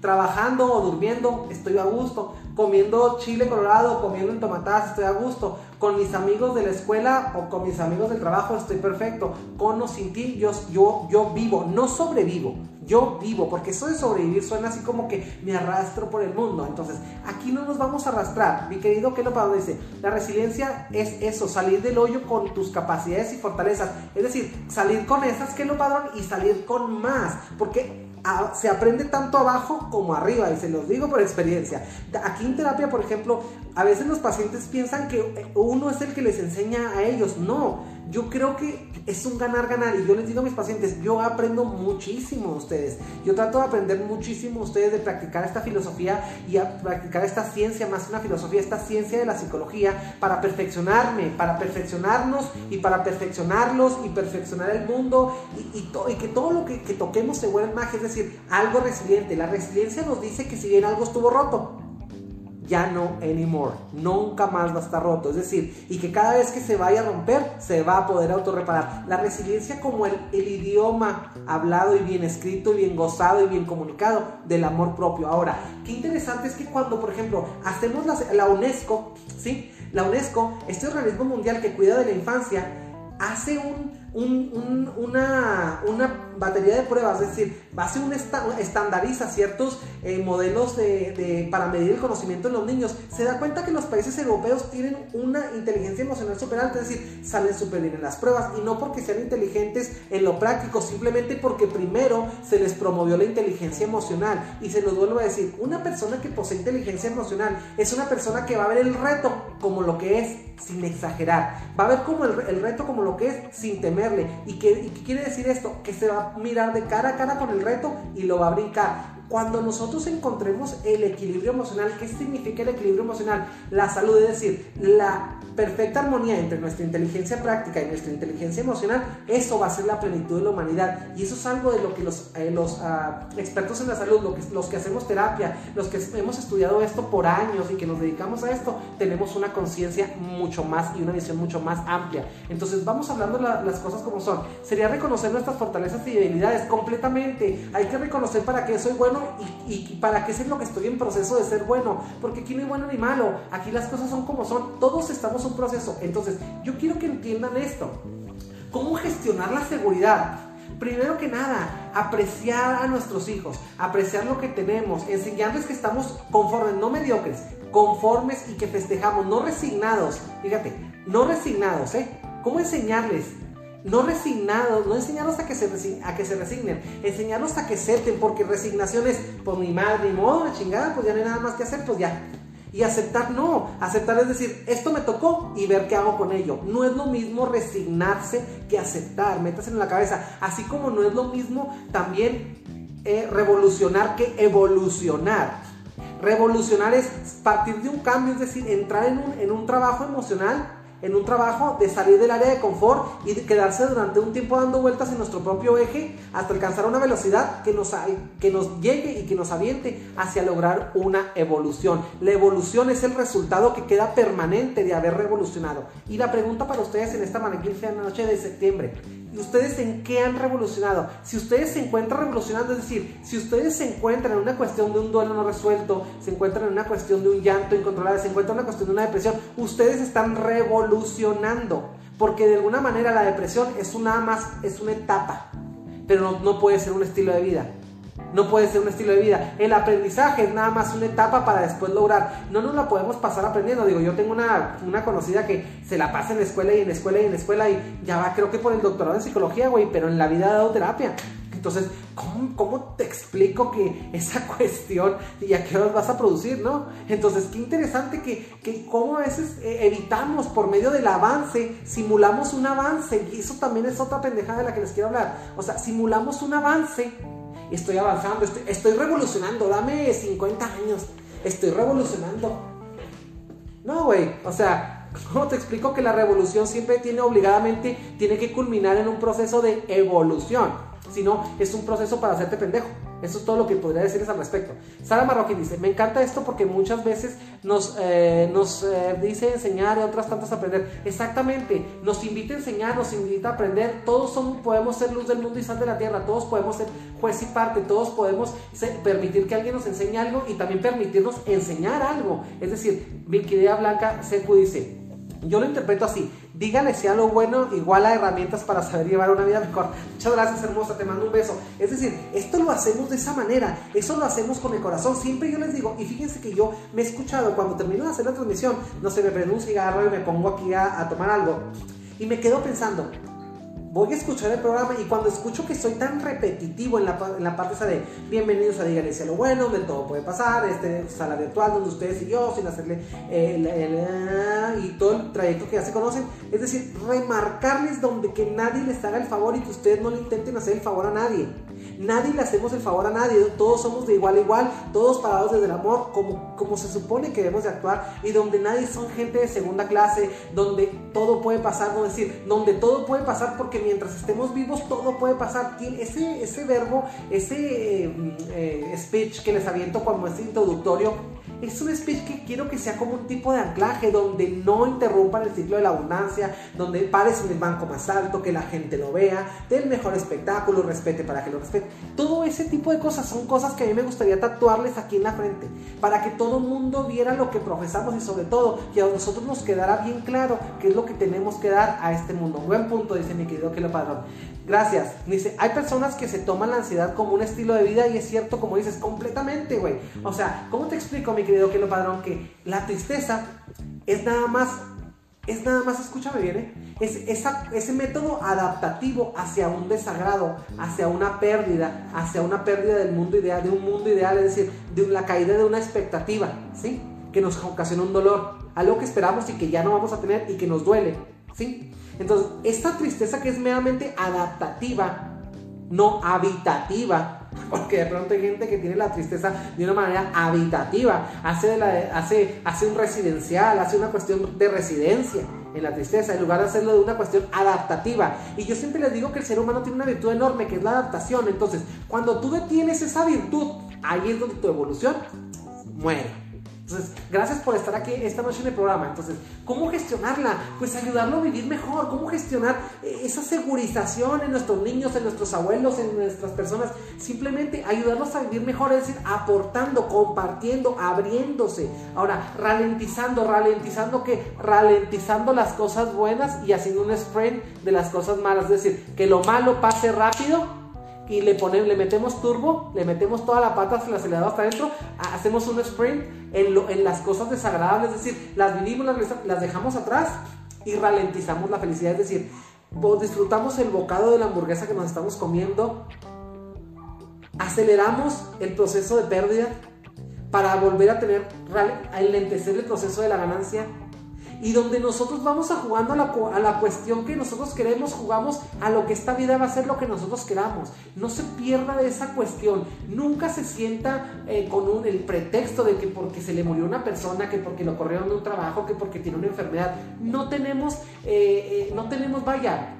[SPEAKER 1] Trabajando o durmiendo, estoy a gusto comiendo chile colorado, comiendo entomatadas, estoy a gusto. Con mis amigos de la escuela o con mis amigos del trabajo estoy perfecto. Con o sin ti yo, yo, yo vivo, no sobrevivo yo vivo, porque eso de sobrevivir suena así como que me arrastro por el mundo. Entonces, aquí no nos vamos a arrastrar. Mi querido Kelo Padrón dice, la resiliencia es eso, salir del hoyo con tus capacidades y fortalezas. Es decir, salir con esas, Kelo Padrón, y salir con más. Porque se aprende tanto abajo como arriba, y se los digo por experiencia. Aquí en terapia, por ejemplo, a veces los pacientes piensan que uno es el que les enseña a ellos. No yo creo que es un ganar-ganar. Y yo les digo a mis pacientes, yo aprendo muchísimo de ustedes. Yo trato de aprender muchísimo de ustedes, de practicar esta filosofía y a practicar esta ciencia, más una filosofía, esta ciencia de la psicología, para perfeccionarme, para perfeccionarnos y para perfeccionarlos y perfeccionar el mundo y, y, que todo lo que, que toquemos se vuelva magia, es decir, algo resiliente. La resiliencia nos dice que si bien algo estuvo roto, ya no anymore, nunca más va a estar roto. Es decir, y que cada vez que se vaya a romper, se va a poder autorreparar. La resiliencia como el, idioma hablado y bien escrito y bien gozado y bien comunicado del amor propio. Ahora, qué interesante es que cuando, por ejemplo, hacemos la, la UNESCO, ¿sí? La UNESCO, este organismo mundial que cuida de la infancia, hace un una, batería de pruebas, es decir, hace un estandariza ciertos eh, modelos de, para medir el conocimiento de los niños, se da cuenta que los países europeos tienen una inteligencia emocional super alta, es decir, salen súper bien en las pruebas y no porque sean inteligentes en lo práctico, simplemente porque primero se les promovió la inteligencia emocional. Y se los vuelvo a decir, una persona que posee inteligencia emocional es una persona que va a ver el reto como lo que es, sin exagerar, va a ver como el, reto como lo que es, sin temer ¿Y qué, quiere decir esto? Que se va a mirar de cara a cara con el reto y lo va a brincar. Cuando nosotros encontremos el equilibrio emocional, ¿qué significa el equilibrio emocional? La salud, es decir, la perfecta armonía entre nuestra inteligencia práctica y nuestra inteligencia emocional, eso va a ser la plenitud de la humanidad. Y eso es algo de lo que los, eh, ah, expertos en la salud, los que hacemos terapia, los que hemos estudiado esto por años y que nos dedicamos a esto, tenemos una conciencia mucho más y una visión mucho más amplia. Entonces vamos hablando las cosas como son. Sería reconocer nuestras fortalezas y debilidades completamente. Hay que reconocer para qué soy bueno y, y para qué es lo que estoy en proceso de ser bueno. Porque aquí no hay bueno ni malo. Aquí las cosas son como son. Todos estamos un proceso. Entonces, yo quiero que entiendan esto. ¿Cómo gestionar la seguridad? Primero que nada, apreciar a nuestros hijos, apreciar lo que tenemos, enseñarles que estamos conformes, no mediocres, conformes y que festejamos, no resignados. Fíjate, no resignados, ¿eh? ¿Cómo enseñarles? No resignados, no enseñarlos a que se, a que se resignen, enseñarlos a que acepten, porque resignación es, pues mi madre, ni modo, la chingada, pues ya no hay nada más que hacer, pues ya, y aceptar no, aceptar es decir, esto me tocó y ver qué hago con ello. No es lo mismo resignarse que aceptar, métase en la cabeza. Así como no es lo mismo también eh, revolucionar que evolucionar. Revolucionar es partir de un cambio, es decir, entrar en un, en un trabajo emocional en un trabajo de salir del área de confort y de quedarse durante un tiempo dando vueltas en nuestro propio eje hasta alcanzar una velocidad que nos, que nos llegue y que nos aviente hacia lograr una evolución. La evolución es el resultado que queda permanente de haber revolucionado. Y la pregunta para ustedes en esta magnífica noche de septiembre, ¿y ustedes en qué han revolucionado? Si ustedes se encuentran revolucionando, es decir, si ustedes se encuentran en una cuestión de un duelo no resuelto, se encuentran en una cuestión de un llanto incontrolable, se encuentran en una cuestión de una depresión, ustedes están revolucionando evolucionando. Porque de alguna manera la depresión es una más, es una etapa. Pero no, no puede ser un estilo de vida. No puede ser un estilo de vida. El aprendizaje es nada más una etapa para después lograr. No nos la podemos pasar aprendiendo. Digo, yo tengo una, una conocida que se la pasa en la escuela y en la escuela y en la escuela y ya va, creo que por el doctorado en psicología, güey, pero en la vida ha dado terapia. Entonces, ¿cómo, te explico que esa [laughs] cuestión y a qué horas vas a producir, no? Entonces, qué interesante que, que cómo a veces eh, evitamos por medio del avance, simulamos un avance, y eso también es otra pendejada de la que les quiero hablar. O sea, simulamos un avance, estoy avanzando, estoy, estoy revolucionando, dame 50 años, estoy revolucionando. No, güey, o sea, ¿cómo te explico que la revolución siempre tiene obligadamente, tiene que culminar en un proceso de evolución? Sino es un proceso para hacerte pendejo. Eso es todo lo que podría decirles al respecto. Sara Marroquín dice, me encanta esto porque muchas veces nos, eh, nos eh, dice enseñar y otras tantas aprender. Exactamente, nos invita a enseñar, nos invita a aprender. Todos somos, podemos ser luz del mundo y sal de la tierra, todos podemos ser juez y parte, todos podemos permitir que alguien nos enseñe algo y también permitirnos enseñar algo. Es decir, mi querida Blanca Secu dice, yo lo interpreto así. Dígale si lo bueno igual a herramientas para saber llevar una vida mejor. Muchas gracias, hermosa. Te mando un beso. Es decir, esto lo hacemos de esa manera. Eso lo hacemos con el corazón. Siempre yo les digo, y fíjense que yo me he escuchado cuando termino de hacer la transmisión, no sé, me prendo un cigarro y me pongo aquí a tomar algo. Y me quedo pensando, voy a escuchar el programa y cuando escucho que soy tan repetitivo en la, en la parte esa de bienvenidos a Dígale lo bueno, donde todo puede pasar, este sala virtual donde ustedes y yo, sin hacerle el, y todo el trayecto que ya se conocen, es decir, remarcarles donde que nadie les haga el favor y que ustedes no le intenten hacer el favor a nadie. Nadie le hacemos el favor a nadie, todos somos de igual a igual, todos parados desde el amor, como, como se supone que debemos de actuar, y donde nadie son gente de segunda clase, donde todo puede pasar, no decir, donde todo puede pasar porque mientras estemos vivos todo puede pasar. Ese, ese verbo, ese eh, eh, speech que les aviento cuando es introductorio, es un speech que quiero que sea como un tipo de anclaje donde no interrumpan el ciclo de la abundancia, donde pares en el banco más alto, que la gente lo vea, del mejor espectáculo, respete para que lo respete. Todo ese tipo de cosas son cosas que a mí me gustaría tatuarles aquí en la frente, para que todo el mundo viera lo que profesamos y sobre todo que a nosotros nos quedara bien claro qué es lo que tenemos que dar a este mundo. Buen punto, dice mi querido Kilo Padrón. Gracias. Dice, hay personas que se toman la ansiedad como un estilo de vida y es cierto, como dices, completamente, güey. O sea, ¿cómo te explico, mi querido Kilo Padrón, que la tristeza es nada más, es nada más, escúchame bien, ¿eh? es ese método adaptativo hacia un desagrado, hacia una pérdida, hacia una pérdida del mundo ideal, de un mundo ideal, es decir, de la caída de una expectativa, ¿sí? Que nos ocasiona un dolor, algo que esperamos y que ya no vamos a tener y que nos duele, ¿sí? Entonces, esta tristeza que es meramente adaptativa, no habitativa, [laughs] porque de pronto hay gente que tiene la tristeza de una manera habitativa, hace, hace, hace un residencial, hace una cuestión de residencia en la tristeza, en lugar de hacerlo de una cuestión adaptativa. Y yo siempre les digo que el ser humano tiene una virtud enorme, que es la adaptación. Entonces, cuando tú detienes esa virtud, ahí es donde tu evolución muere. Entonces, gracias por estar aquí esta noche en el programa. Entonces, ¿cómo gestionarla? Pues ayudarlo a vivir mejor. ¿Cómo gestionar esa segurización en nuestros niños, en nuestros abuelos, en nuestras personas? Simplemente ayudarlos a vivir mejor, es decir, aportando, compartiendo, abriéndose. Ahora, ralentizando, ralentizando que ralentizando las cosas buenas y haciendo un sprint de las cosas malas. Es decir, que lo malo pase rápido y le, ponemos, le metemos turbo, le metemos toda la pata el acelerador hasta adentro, hacemos un sprint en, en las cosas desagradables, es decir, las vivimos, las, dejamos atrás y ralentizamos la felicidad, es decir, disfrutamos el bocado de la hamburguesa que nos estamos comiendo, aceleramos el proceso de pérdida para volver a tener, a enlentecer el proceso de la ganancia y donde nosotros vamos a jugando a la, a la, cuestión que nosotros queremos, jugamos a lo que esta vida va a ser lo que nosotros queramos. No se pierda de esa cuestión. Nunca se sienta eh, con un, el pretexto de que porque se le murió una persona, que porque lo corrieron de un trabajo, que porque tiene una enfermedad. No tenemos, eh, eh, no tenemos, vaya,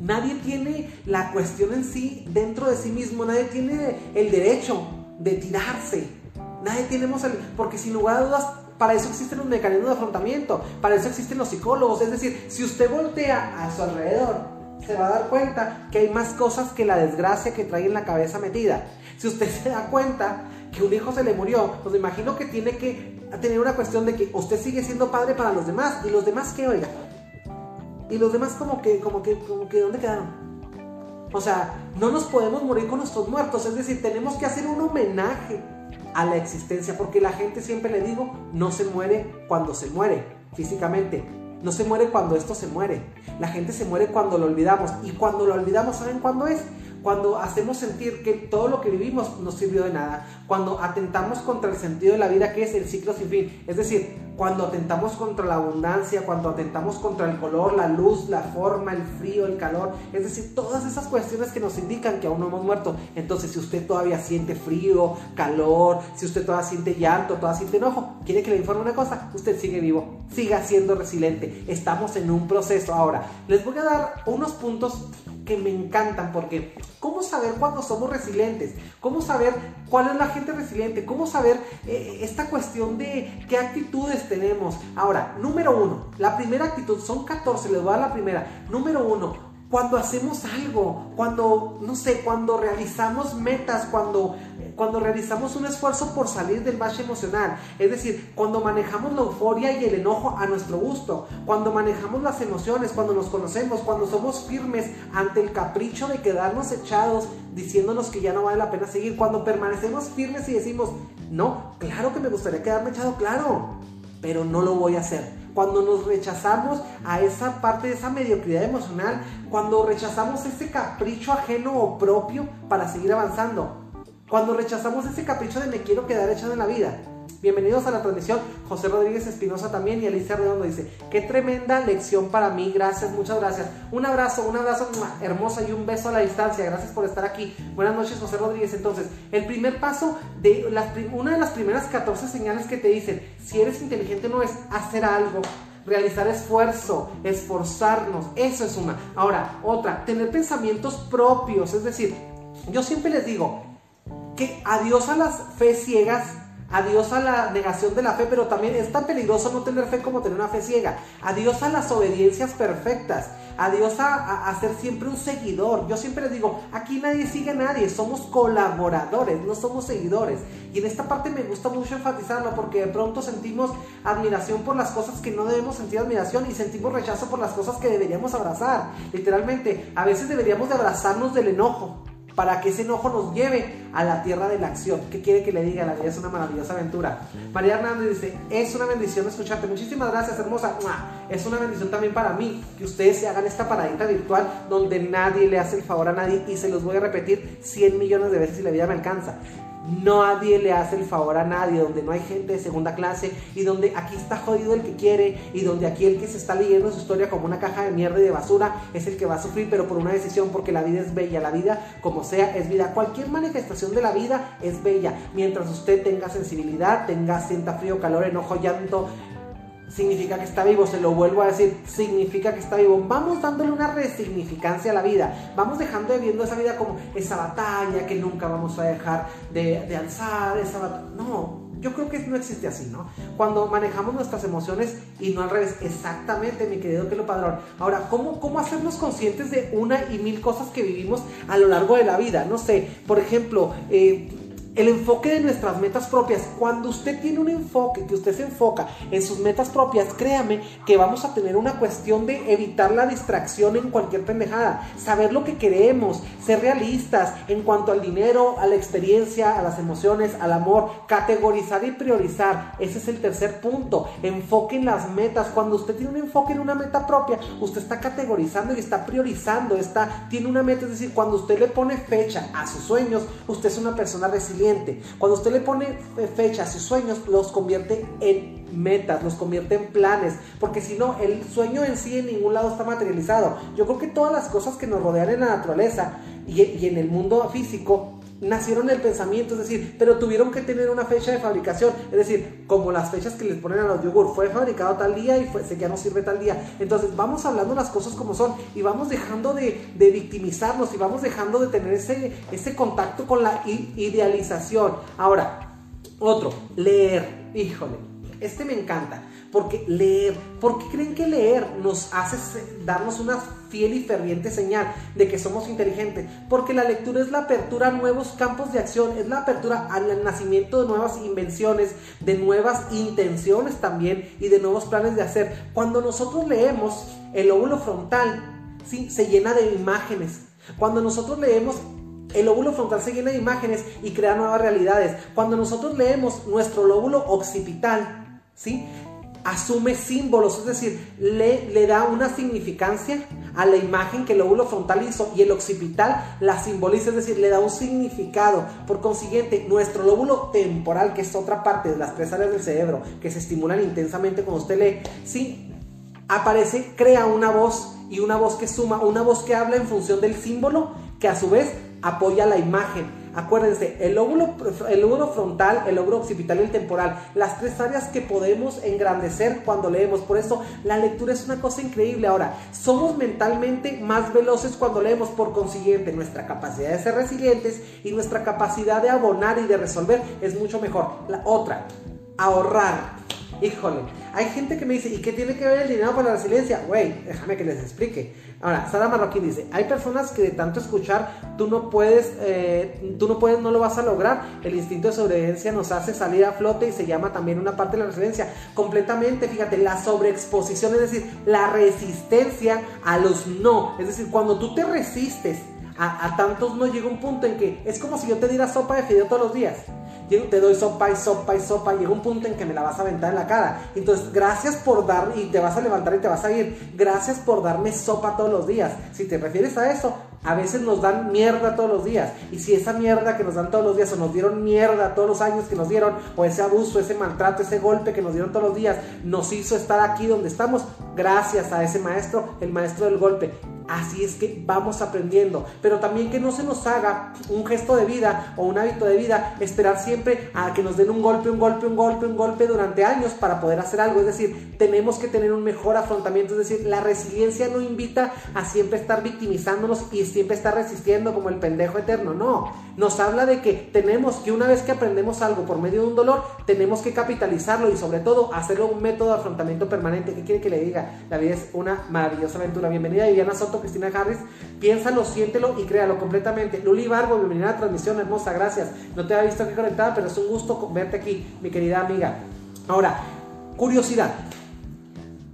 [SPEAKER 1] Nadie tiene la cuestión en sí dentro de sí mismo, nadie tiene el derecho de tirarse. Nadie tenemos el. Porque sin lugar a dudas, para eso existen los mecanismos de afrontamiento, para eso existen los psicólogos. Es decir, si usted voltea a su alrededor, se va a dar cuenta que hay más cosas que la desgracia que trae en la cabeza metida. Si usted [laughs] se da cuenta que un hijo se le murió, pues me imagino que tiene que tener una cuestión de que usted sigue siendo padre para los demás y los demás qué oiga. Y los demás como que, como que, como que, ¿dónde quedaron? O sea, no nos podemos morir con nuestros muertos, es decir, tenemos que hacer un homenaje a la existencia, porque la gente siempre le digo, no se muere cuando se muere físicamente, no se muere cuando esto se muere, la gente se muere cuando lo olvidamos. Y cuando lo olvidamos, ¿saben cuándo es? Cuando hacemos sentir que todo lo que vivimos no sirvió de nada, cuando atentamos contra el sentido de la vida que es el ciclo sin fin, es decir, cuando atentamos contra la abundancia, cuando atentamos contra el color, la luz, la forma, el frío, el calor, es decir, todas esas cuestiones que nos indican que aún no hemos muerto. Entonces, si usted todavía siente frío, calor, si usted todavía siente llanto, todavía siente enojo, quiere que le informe una cosa, usted sigue vivo, siga siendo resiliente. Estamos en un proceso. Ahora, les voy a dar unos puntos que me encantan porque ¿cómo saber cuándo somos resilientes? ¿Cómo saber cuál es la gente resiliente? ¿Cómo saber eh, esta cuestión de qué actitudes tenemos? Ahora, número uno, la primera actitud, son 14, les voy a dar la primera. Número uno, cuando hacemos algo, cuando, no sé, cuando realizamos metas, cuando, cuando realizamos un esfuerzo por salir del bache emocional, es decir, cuando manejamos la euforia y el enojo a nuestro gusto, cuando manejamos las emociones, cuando nos conocemos, cuando somos firmes ante el capricho de quedarnos echados diciéndonos que ya no vale la pena seguir, cuando permanecemos firmes y decimos, no, claro que me gustaría quedarme echado, claro, pero no lo voy a hacer cuando nos rechazamos a esa parte de esa mediocridad emocional, cuando rechazamos ese capricho ajeno o propio para seguir avanzando, cuando rechazamos ese capricho de me quiero quedar echado en la vida. Bienvenidos a la transmisión. José Rodríguez Espinosa también y Alicia Redondo dice, qué tremenda lección para mí. Gracias, muchas gracias. Un abrazo, un abrazo hermosa y un beso a la distancia. Gracias por estar aquí. Buenas noches, José Rodríguez. Entonces, el primer paso de las, una de las primeras 14 señales que te dicen, si eres inteligente no es hacer algo, realizar esfuerzo, esforzarnos, eso es una. Ahora, otra, tener pensamientos propios, es decir, yo siempre les digo que adiós a las fe ciegas Adiós a la negación de la fe, pero también es tan peligroso no tener fe como tener una fe ciega. Adiós a las obediencias perfectas. Adiós a, ser siempre un seguidor. Yo siempre digo, aquí nadie sigue a nadie, somos colaboradores, no somos seguidores. Y en esta parte me gusta mucho enfatizarlo porque de pronto sentimos admiración por las cosas que no debemos sentir admiración y sentimos rechazo por las cosas que deberíamos abrazar. Literalmente, a veces deberíamos de abrazarnos del enojo para que ese enojo nos lleve a la tierra de la acción. ¿Qué quiere que le diga? La vida es una maravillosa aventura. María Hernández dice, es una bendición escucharte. Muchísimas gracias, hermosa. Es una bendición también para mí que ustedes se hagan esta paradita virtual donde nadie le hace el favor a nadie y se los voy a repetir 100 millones de veces si la vida me alcanza nadie le hace el favor a nadie, donde no hay gente de segunda clase y donde aquí está jodido el que quiere y donde aquí el que se está leyendo su historia como una caja de mierda y de basura es el que va a sufrir, pero por una decisión, porque la vida es bella, la vida como sea es vida. Cualquier manifestación de la vida es bella, mientras usted tenga sensibilidad, tenga, sienta frío, calor, enojo, llanto, significa que está vivo, se lo vuelvo a decir, significa que está vivo. Vamos dándole una resignificancia a la vida, vamos dejando de viendo esa vida como esa batalla que nunca vamos a dejar de, alzar, esa No, yo creo que no existe así, ¿no? Cuando manejamos nuestras emociones y no al revés, exactamente, mi querido que lo padrón. Ahora, ¿cómo, ¿cómo hacernos conscientes de una y mil cosas que vivimos a lo largo de la vida? No sé, por ejemplo, eh, el enfoque de nuestras metas propias. Cuando usted tiene un enfoque, que usted se enfoca en sus metas propias, créame que vamos a tener una cuestión de evitar la distracción en cualquier pendejada, saber lo que queremos, ser realistas en cuanto al dinero, a la experiencia, a las emociones, al amor, categorizar y priorizar. Ese es el tercer punto. Enfoque en las metas. Cuando usted tiene un enfoque en una meta propia, usted está categorizando y está priorizando, está, tiene una meta, es decir, cuando usted le pone fecha a sus sueños, usted es una persona resiliente cuando usted le pone fecha a sus sueños, los convierte en metas, los convierte en planes, porque si no, el sueño en sí en ningún lado está materializado. Yo creo que todas las cosas que nos rodean en la naturaleza y, y en el mundo físico nacieron el pensamiento, es decir, pero tuvieron que tener una fecha de fabricación, es decir, como las fechas que les ponen a los yogur, fue fabricado tal día y fue, ya no sirve tal día. Entonces vamos hablando las cosas como son y vamos dejando de, de victimizarnos y vamos dejando de tener ese, ese contacto con la idealización. Ahora, otro, leer, híjole, este me encanta. Porque leer, ¿por qué creen que leer nos hace darnos una fiel y ferviente señal de que somos inteligentes? Porque la lectura es la apertura a nuevos campos de acción, es la apertura al nacimiento de nuevas invenciones, de nuevas intenciones también y de nuevos planes de hacer. Cuando nosotros leemos, el lóbulo frontal ¿sí? se llena de imágenes. Cuando nosotros leemos, el lóbulo frontal se llena de imágenes y crea nuevas realidades. Cuando nosotros leemos nuestro lóbulo occipital, ¿sí? Asume símbolos, es decir, le, le, da una significancia a la imagen que el lóbulo frontal hizo y el occipital la simboliza, es decir, le da un significado. Por consiguiente, nuestro lóbulo temporal, que es otra parte de las tres áreas del cerebro que se estimulan intensamente cuando usted lee, sí, aparece, crea una voz y una voz que suma, una voz que habla en función del símbolo que a su vez apoya la imagen Acuérdense, el lóbulo, el lóbulo frontal, el lóbulo occipital y el temporal, las tres áreas que podemos engrandecer cuando leemos. Por eso la lectura es una cosa increíble. Ahora, somos mentalmente más veloces cuando leemos, por consiguiente, nuestra capacidad de ser resilientes y nuestra capacidad de abonar y de resolver es mucho mejor. La otra, ahorrar. Híjole, hay gente que me dice, ¿y qué tiene que ver el dinero con la resiliencia? Güey, déjame que les explique. Ahora, Sara Marroquín dice, hay personas que de tanto escuchar, tú no puedes, eh, tú no puedes, no lo vas a lograr. El instinto de sobrevivencia nos hace salir a flote y se llama también una parte de la resiliencia. Completamente, fíjate, la sobreexposición, es decir, la resistencia a los no. Es decir, cuando tú te resistes a, a tantos no, llega un punto en que es como si yo te diera sopa de fideo todos los días te doy sopa y sopa y sopa, llega un punto en que me la vas a aventar en la cara. Entonces, gracias por dar, y te vas a levantar y te vas a ir, gracias por darme sopa todos los días. Si te refieres a eso, a veces nos dan mierda todos los días. Y si esa mierda que nos dan todos los días, o nos dieron mierda todos los años que nos dieron, o ese abuso, ese maltrato, ese golpe que nos dieron todos los días, nos hizo estar aquí donde estamos, gracias a ese maestro, el maestro del golpe. Así es que vamos aprendiendo, pero también que no se nos haga un gesto de vida o un hábito de vida esperar siempre a que nos den un golpe, un golpe, un golpe, un golpe durante años para poder hacer algo. Es decir, tenemos que tener un mejor afrontamiento. Es decir, la resiliencia no invita a siempre estar victimizándonos y siempre estar resistiendo como el pendejo eterno. No, nos habla de que tenemos que una vez que aprendemos algo por medio de un dolor, tenemos que capitalizarlo y sobre todo hacerlo un método de afrontamiento permanente. ¿Qué quiere que le diga? La vida es una maravillosa aventura. Bienvenida Viviana Soto Cristina Harris. Piénsalo, siéntelo y créalo completamente. Luli Barbo, bienvenida a la transmisión, hermosa, gracias. No te había visto aquí conectada, pero es un gusto verte aquí, mi querida amiga. Ahora, curiosidad.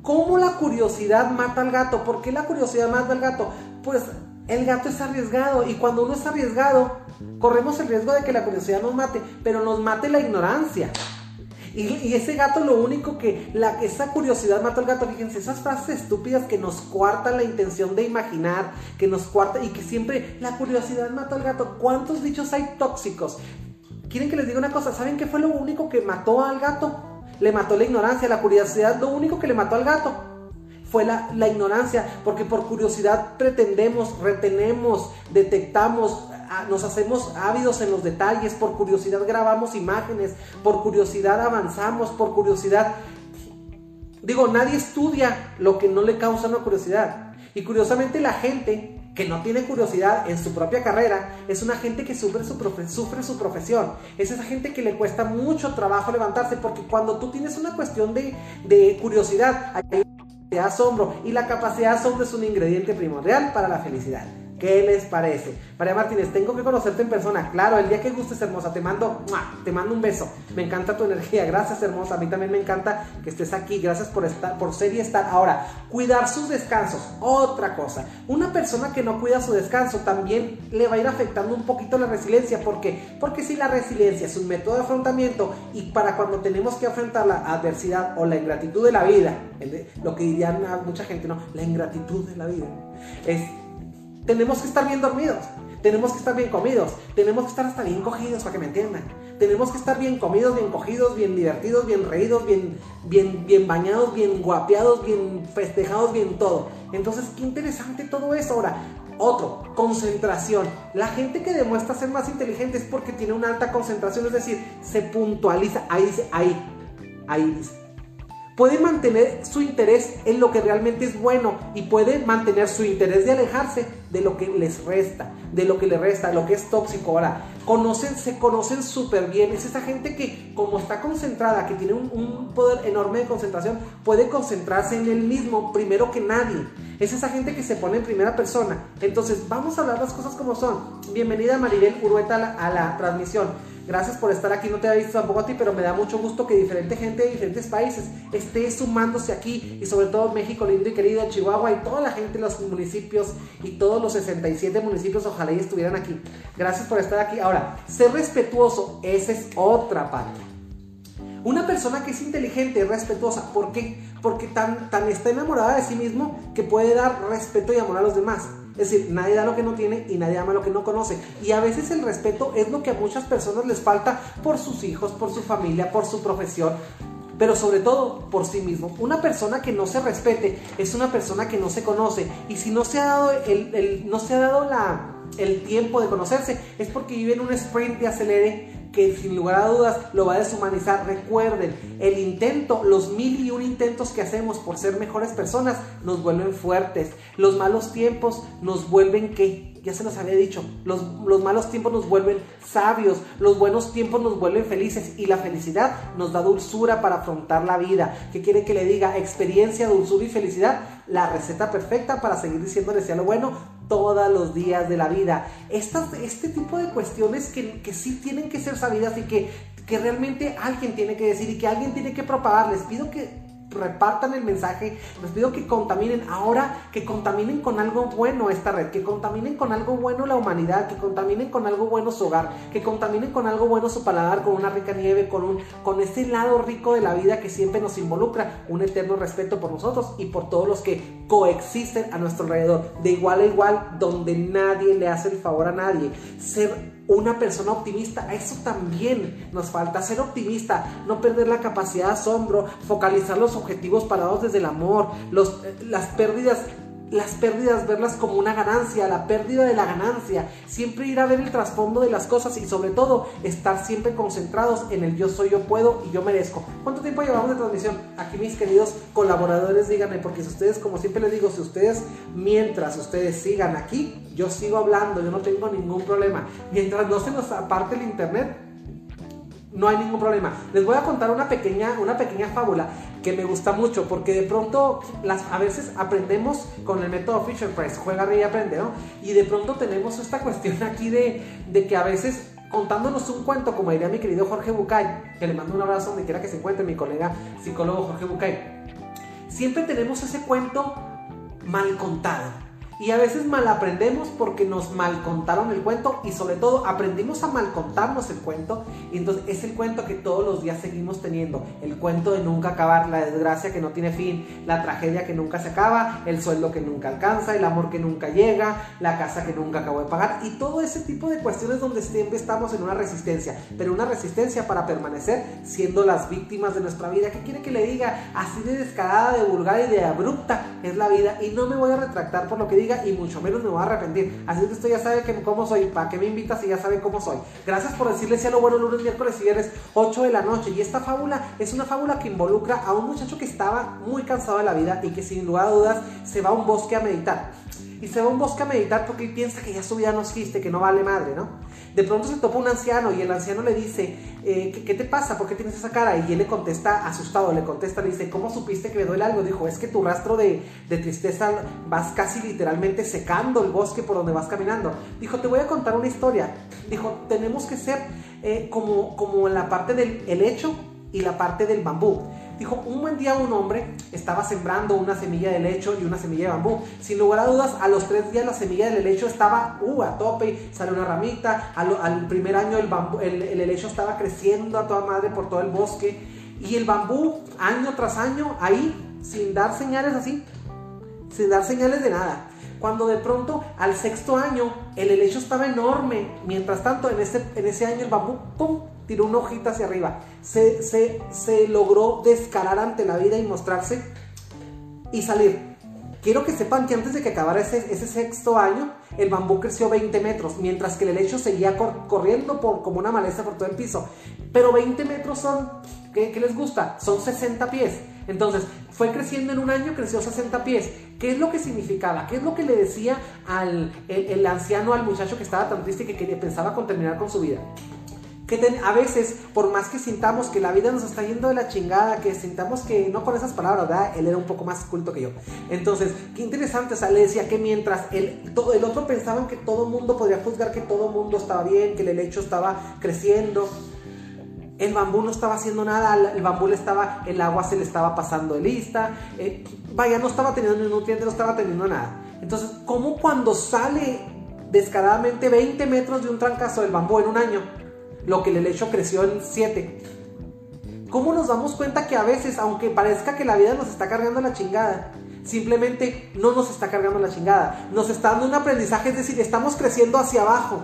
[SPEAKER 1] ¿Cómo la curiosidad mata al gato? ¿Por qué la curiosidad mata al gato? Pues el gato es arriesgado y cuando uno es arriesgado, corremos el riesgo de que la curiosidad nos mate, pero nos mate la ignorancia. Y, ese gato lo único que, la, esa curiosidad mató al gato, fíjense, esas frases estúpidas que nos cuartan la intención de imaginar, que nos cuartan y que siempre la curiosidad mató al gato. ¿Cuántos dichos hay tóxicos? ¿Quieren que les diga una cosa? ¿Saben qué fue lo único que mató al gato? Le mató la ignorancia, la curiosidad, lo único que le mató al gato fue la, la, ignorancia, porque por curiosidad pretendemos, retenemos, detectamos, nos hacemos ávidos en los detalles, por curiosidad grabamos imágenes, por curiosidad avanzamos, por curiosidad... Digo, nadie estudia lo que no le causa una curiosidad. Y curiosamente la gente que no tiene curiosidad en su propia carrera es una gente que sufre su, profesión. Es esa gente que le cuesta mucho trabajo levantarse porque cuando tú tienes una cuestión de, de curiosidad, hay asombro y la capacidad de asombro es un ingrediente primordial para la felicidad. ¿Qué les parece? María Martínez, tengo que conocerte en persona. Claro, el día que gustes, hermosa, te mando, te mando un beso. Me encanta tu energía. Gracias, hermosa. A mí también me encanta que estés aquí. Gracias por estar, por ser y estar. Ahora, cuidar sus descansos. Otra cosa. Una persona que no cuida su descanso también le va a ir afectando un poquito la resiliencia. ¿Por qué? Porque si la resiliencia es un método de afrontamiento y para cuando tenemos que afrontar la adversidad o la ingratitud de la vida, lo que dirían mucha gente, no, la ingratitud de la vida, es tenemos que estar bien dormidos, tenemos que estar bien comidos, tenemos que estar hasta bien cogidos para que me entiendan. Tenemos que estar bien comidos, bien cogidos, bien divertidos, bien reídos, bien, bien, bien bañados, bien guapeados, bien festejados, bien todo. Entonces, qué interesante todo eso. Ahora, otro, concentración. La gente que demuestra ser más inteligente es porque tiene una alta concentración, es decir, se puntualiza. Ahí dice, ahí, ahí dice puede mantener su interés en lo que realmente es bueno y puede mantener su interés de alejarse de lo que les resta, de lo que le resta, lo que es tóxico. Ahora, conocen, se conocen súper bien. Es esa gente que, como está concentrada, que tiene un, un, poder enorme de concentración, puede concentrarse en él mismo primero que nadie. Es esa gente que se pone en primera persona. Entonces, vamos a hablar las cosas como son. Bienvenida Maribel Urueta a la, a la transmisión. Gracias por estar aquí, no te había visto tampoco a ti, pero me da mucho gusto que diferente gente de diferentes países esté sumándose aquí y sobre todo México lindo y querido, Chihuahua y toda la gente los municipios y todos los 67 municipios, ojalá y estuvieran aquí. Gracias por estar aquí. Ahora, ser respetuoso, esa es otra parte. Una persona que es inteligente, es respetuosa, ¿por qué? Porque tan, tan está enamorada de sí mismo que puede dar respeto y amor a los demás. Es decir, nadie da lo que no tiene y nadie ama lo que no conoce. Y a veces el respeto es lo que a muchas personas les falta por sus hijos, por su familia, por su profesión, pero sobre todo por sí mismo. Una persona que no se respete es una persona que no se conoce. Y si no se ha dado, el, no se ha dado la, el tiempo de conocerse, es porque viven un sprint de acelere que sin lugar a dudas lo va a deshumanizar. Recuerden, el intento, los mil y un intentos que hacemos por ser mejores personas nos vuelven fuertes. Los malos tiempos nos vuelven que ya se los había dicho, los, los, malos tiempos nos vuelven sabios, los buenos tiempos nos vuelven felices y la felicidad nos da dulzura para afrontar la vida. ¿Qué quiere que le diga? Experiencia, dulzura y felicidad, la receta perfecta para seguir diciéndole sea lo bueno todos los días de la vida. Estas, este tipo de cuestiones que, que sí tienen que ser sabidas y que, que realmente alguien tiene que decir y que alguien tiene que propagar. Les pido que repartan el mensaje, les pido que contaminen ahora, que contaminen con algo bueno esta red, que contaminen con algo bueno la humanidad, que contaminen con algo bueno su hogar, que contaminen con algo bueno su paladar, con una rica nieve, con, un, con ese lado rico de la vida que siempre nos involucra, un eterno respeto por nosotros y por todos los que coexisten a nuestro alrededor, de igual a igual, donde nadie le hace el favor a nadie. Ser una persona optimista. Eso también nos falta ser optimista, no perder la capacidad de asombro, focalizar los objetivos parados desde el amor, los, eh, las pérdidas las pérdidas verlas como una ganancia, la pérdida de la ganancia, siempre ir a ver el trasfondo de las cosas y sobre todo estar siempre concentrados en el yo soy, yo puedo y yo merezco. ¿Cuánto tiempo llevamos de transmisión? Aquí mis queridos colaboradores díganme, porque si ustedes, como siempre les digo, si ustedes, mientras ustedes sigan aquí, yo sigo hablando, yo no tengo ningún problema. Mientras no se nos aparte el internet, no hay ningún problema. Les voy a contar una pequeña, una pequeña fábula que me gusta mucho porque de pronto las, a veces aprendemos con el método Fisher Price, juega y aprende, ¿no? Y de pronto tenemos esta cuestión aquí de, de que a veces contándonos un cuento, como diría mi querido Jorge Bucay, que le mando un abrazo donde quiera que se encuentre mi colega psicólogo Jorge Bucay, siempre tenemos ese cuento mal contado y a veces mal aprendemos porque nos mal contaron el cuento y sobre todo aprendimos a mal contarnos el cuento. Y entonces es el cuento que todos los días seguimos teniendo, el cuento de nunca acabar, la desgracia que no tiene fin, la tragedia que nunca se acaba, el sueldo que nunca alcanza, el amor que nunca llega, la casa que nunca acabó de pagar y todo ese tipo de cuestiones donde siempre estamos en una resistencia, pero una resistencia para permanecer siendo las víctimas de nuestra vida. ¿Qué quiere que le diga? Así de descarada, de vulgar y de abrupta es la vida. Y no me voy a retractar por lo que y mucho menos me voy a arrepentir. Así que usted ya sabe que, cómo soy. ¿Para qué me invitas si ya sabe cómo soy? Gracias por decirle si a lo bueno lunes, miércoles y viernes 8 de la noche. Y esta fábula es una fábula que involucra a un muchacho que estaba muy cansado de la vida y que sin lugar a dudas se va a un bosque a meditar. Y se va a un bosque a meditar porque piensa que ya su vida no existe, que no vale madre, ¿no? De pronto se topa un anciano y el anciano le dice, eh, ¿qué, te pasa? ¿Por qué tienes esa cara? Y él le contesta asustado, le contesta, le dice, ¿cómo supiste que me duele algo? Dijo, es que tu rastro de, tristeza vas casi literalmente secando el bosque por donde vas caminando. Dijo, te voy a contar una historia. Dijo, tenemos que ser eh, como, como la parte del helecho y la parte del bambú. Dijo, un buen día un hombre estaba sembrando una semilla de lecho y una semilla de bambú. Sin lugar a dudas, a los tres días la semilla del helecho estaba uh, a tope, salió una ramita. Al, primer año el, bambú, el, el helecho estaba creciendo a toda madre por todo el bosque. Y el bambú, año tras año, ahí, sin dar señales así, sin dar señales de nada. Cuando de pronto al sexto año el helecho estaba enorme. Mientras tanto, en ese, en ese año el bambú, ¡pum! tiró una hojita hacia arriba. Se, se, logró descarar ante la vida y mostrarse y salir. Quiero que sepan que antes de que acabara ese, ese sexto año, el bambú creció 20 metros, mientras que el helecho seguía corriendo por, como una maleza por todo el piso. Pero 20 metros son, ¿qué, ¿qué, les gusta? Son 60 pies. Entonces, fue creciendo en un año, creció 60 pies. ¿Qué es lo que significaba? ¿Qué es lo que le decía al el, anciano, al muchacho que estaba tan triste que quería, pensaba con terminar con su vida? que a veces, por más que sintamos que la vida nos está yendo de la chingada, que sintamos que, no con esas palabras, ¿verdad? Él era un poco más culto que yo. Entonces, qué interesante, o sea, le decía que mientras el, todo, el otro pensaba que todo mundo podría juzgar que todo mundo estaba bien, que el helecho estaba creciendo, el bambú no estaba haciendo nada, el bambú le estaba, el agua se le estaba pasando de lista, eh, vaya, no estaba teniendo ni nutriente, no estaba teniendo nada. Entonces, ¿cómo cuando sale descaradamente 20 metros de un trancazo del bambú en un año? lo que el helecho creció en 7. ¿Cómo nos damos cuenta que a veces, aunque parezca que la vida nos está cargando la chingada, simplemente no nos está cargando la chingada? Nos está dando un aprendizaje, es decir, estamos creciendo hacia abajo.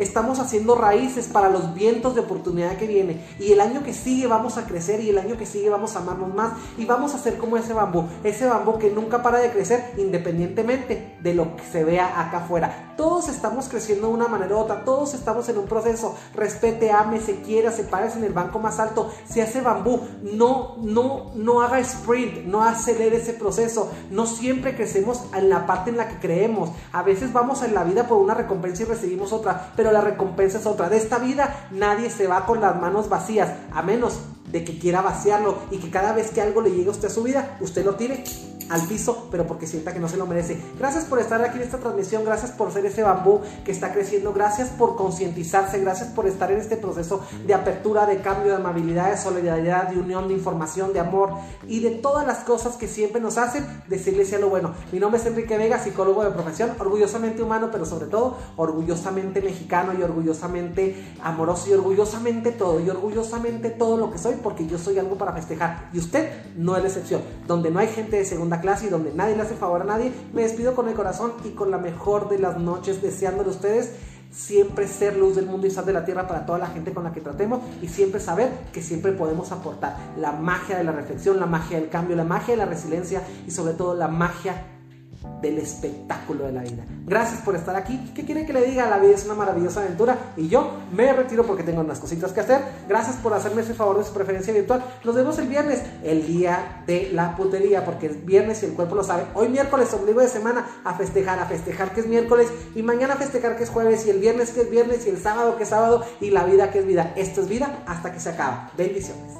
[SPEAKER 1] Estamos haciendo raíces para los vientos de oportunidad que viene. Y el año que sigue vamos a crecer y el año que sigue vamos a amarnos más y vamos a ser como ese bambú. Ese bambú que nunca para de crecer independientemente de lo que se vea acá afuera todos estamos creciendo de una manera u otra, todos estamos en un proceso. Respete, ame, se quiera, se pares en el banco más alto, se hace bambú. No, no, no haga sprint, no acelere ese proceso. No siempre crecemos en la parte en la que creemos. A veces vamos en la vida por una recompensa y recibimos otra, pero la recompensa es otra. De esta vida nadie se va con las manos vacías, a menos de que quiera vaciarlo y que cada vez que algo le llegue a usted a su vida, usted lo tire al piso, pero porque sienta que no se lo merece. Gracias por estar aquí en esta transmisión, gracias por ser ese bambú que está creciendo, gracias por concientizarse, gracias por estar en este proceso de apertura, de cambio, de amabilidad, de solidaridad, de unión, de información, de amor y de todas las cosas que siempre nos hacen decirle a lo bueno. Mi nombre es Enrique Vega, psicólogo de profesión, orgullosamente humano, pero sobre todo orgullosamente mexicano y orgullosamente amoroso y orgullosamente todo y orgullosamente todo lo que soy porque yo soy algo para festejar y usted no es la excepción. Donde no hay gente de segunda clase y donde nadie le hace favor a nadie, me despido con el corazón y con la mejor de las noches, deseándole a ustedes siempre ser luz del mundo y sal de la tierra para toda la gente con la que tratemos y siempre saber que siempre podemos aportar la magia de la reflexión, la magia del cambio, la magia de la resiliencia y sobre todo la magia del espectáculo de la vida. Gracias por estar aquí. ¿Qué quiere que le diga? La vida es una maravillosa aventura y yo me retiro porque tengo unas cositas que hacer. Gracias por hacerme ese favor de su preferencia virtual. Nos vemos el viernes, el día de la putería, porque es viernes y el cuerpo lo sabe. Hoy miércoles, obligo de semana, a festejar, a festejar que es miércoles y mañana a festejar que es jueves y el viernes que es viernes y el sábado que es sábado y la vida que es vida. Esto es vida hasta que se acaba. Bendiciones.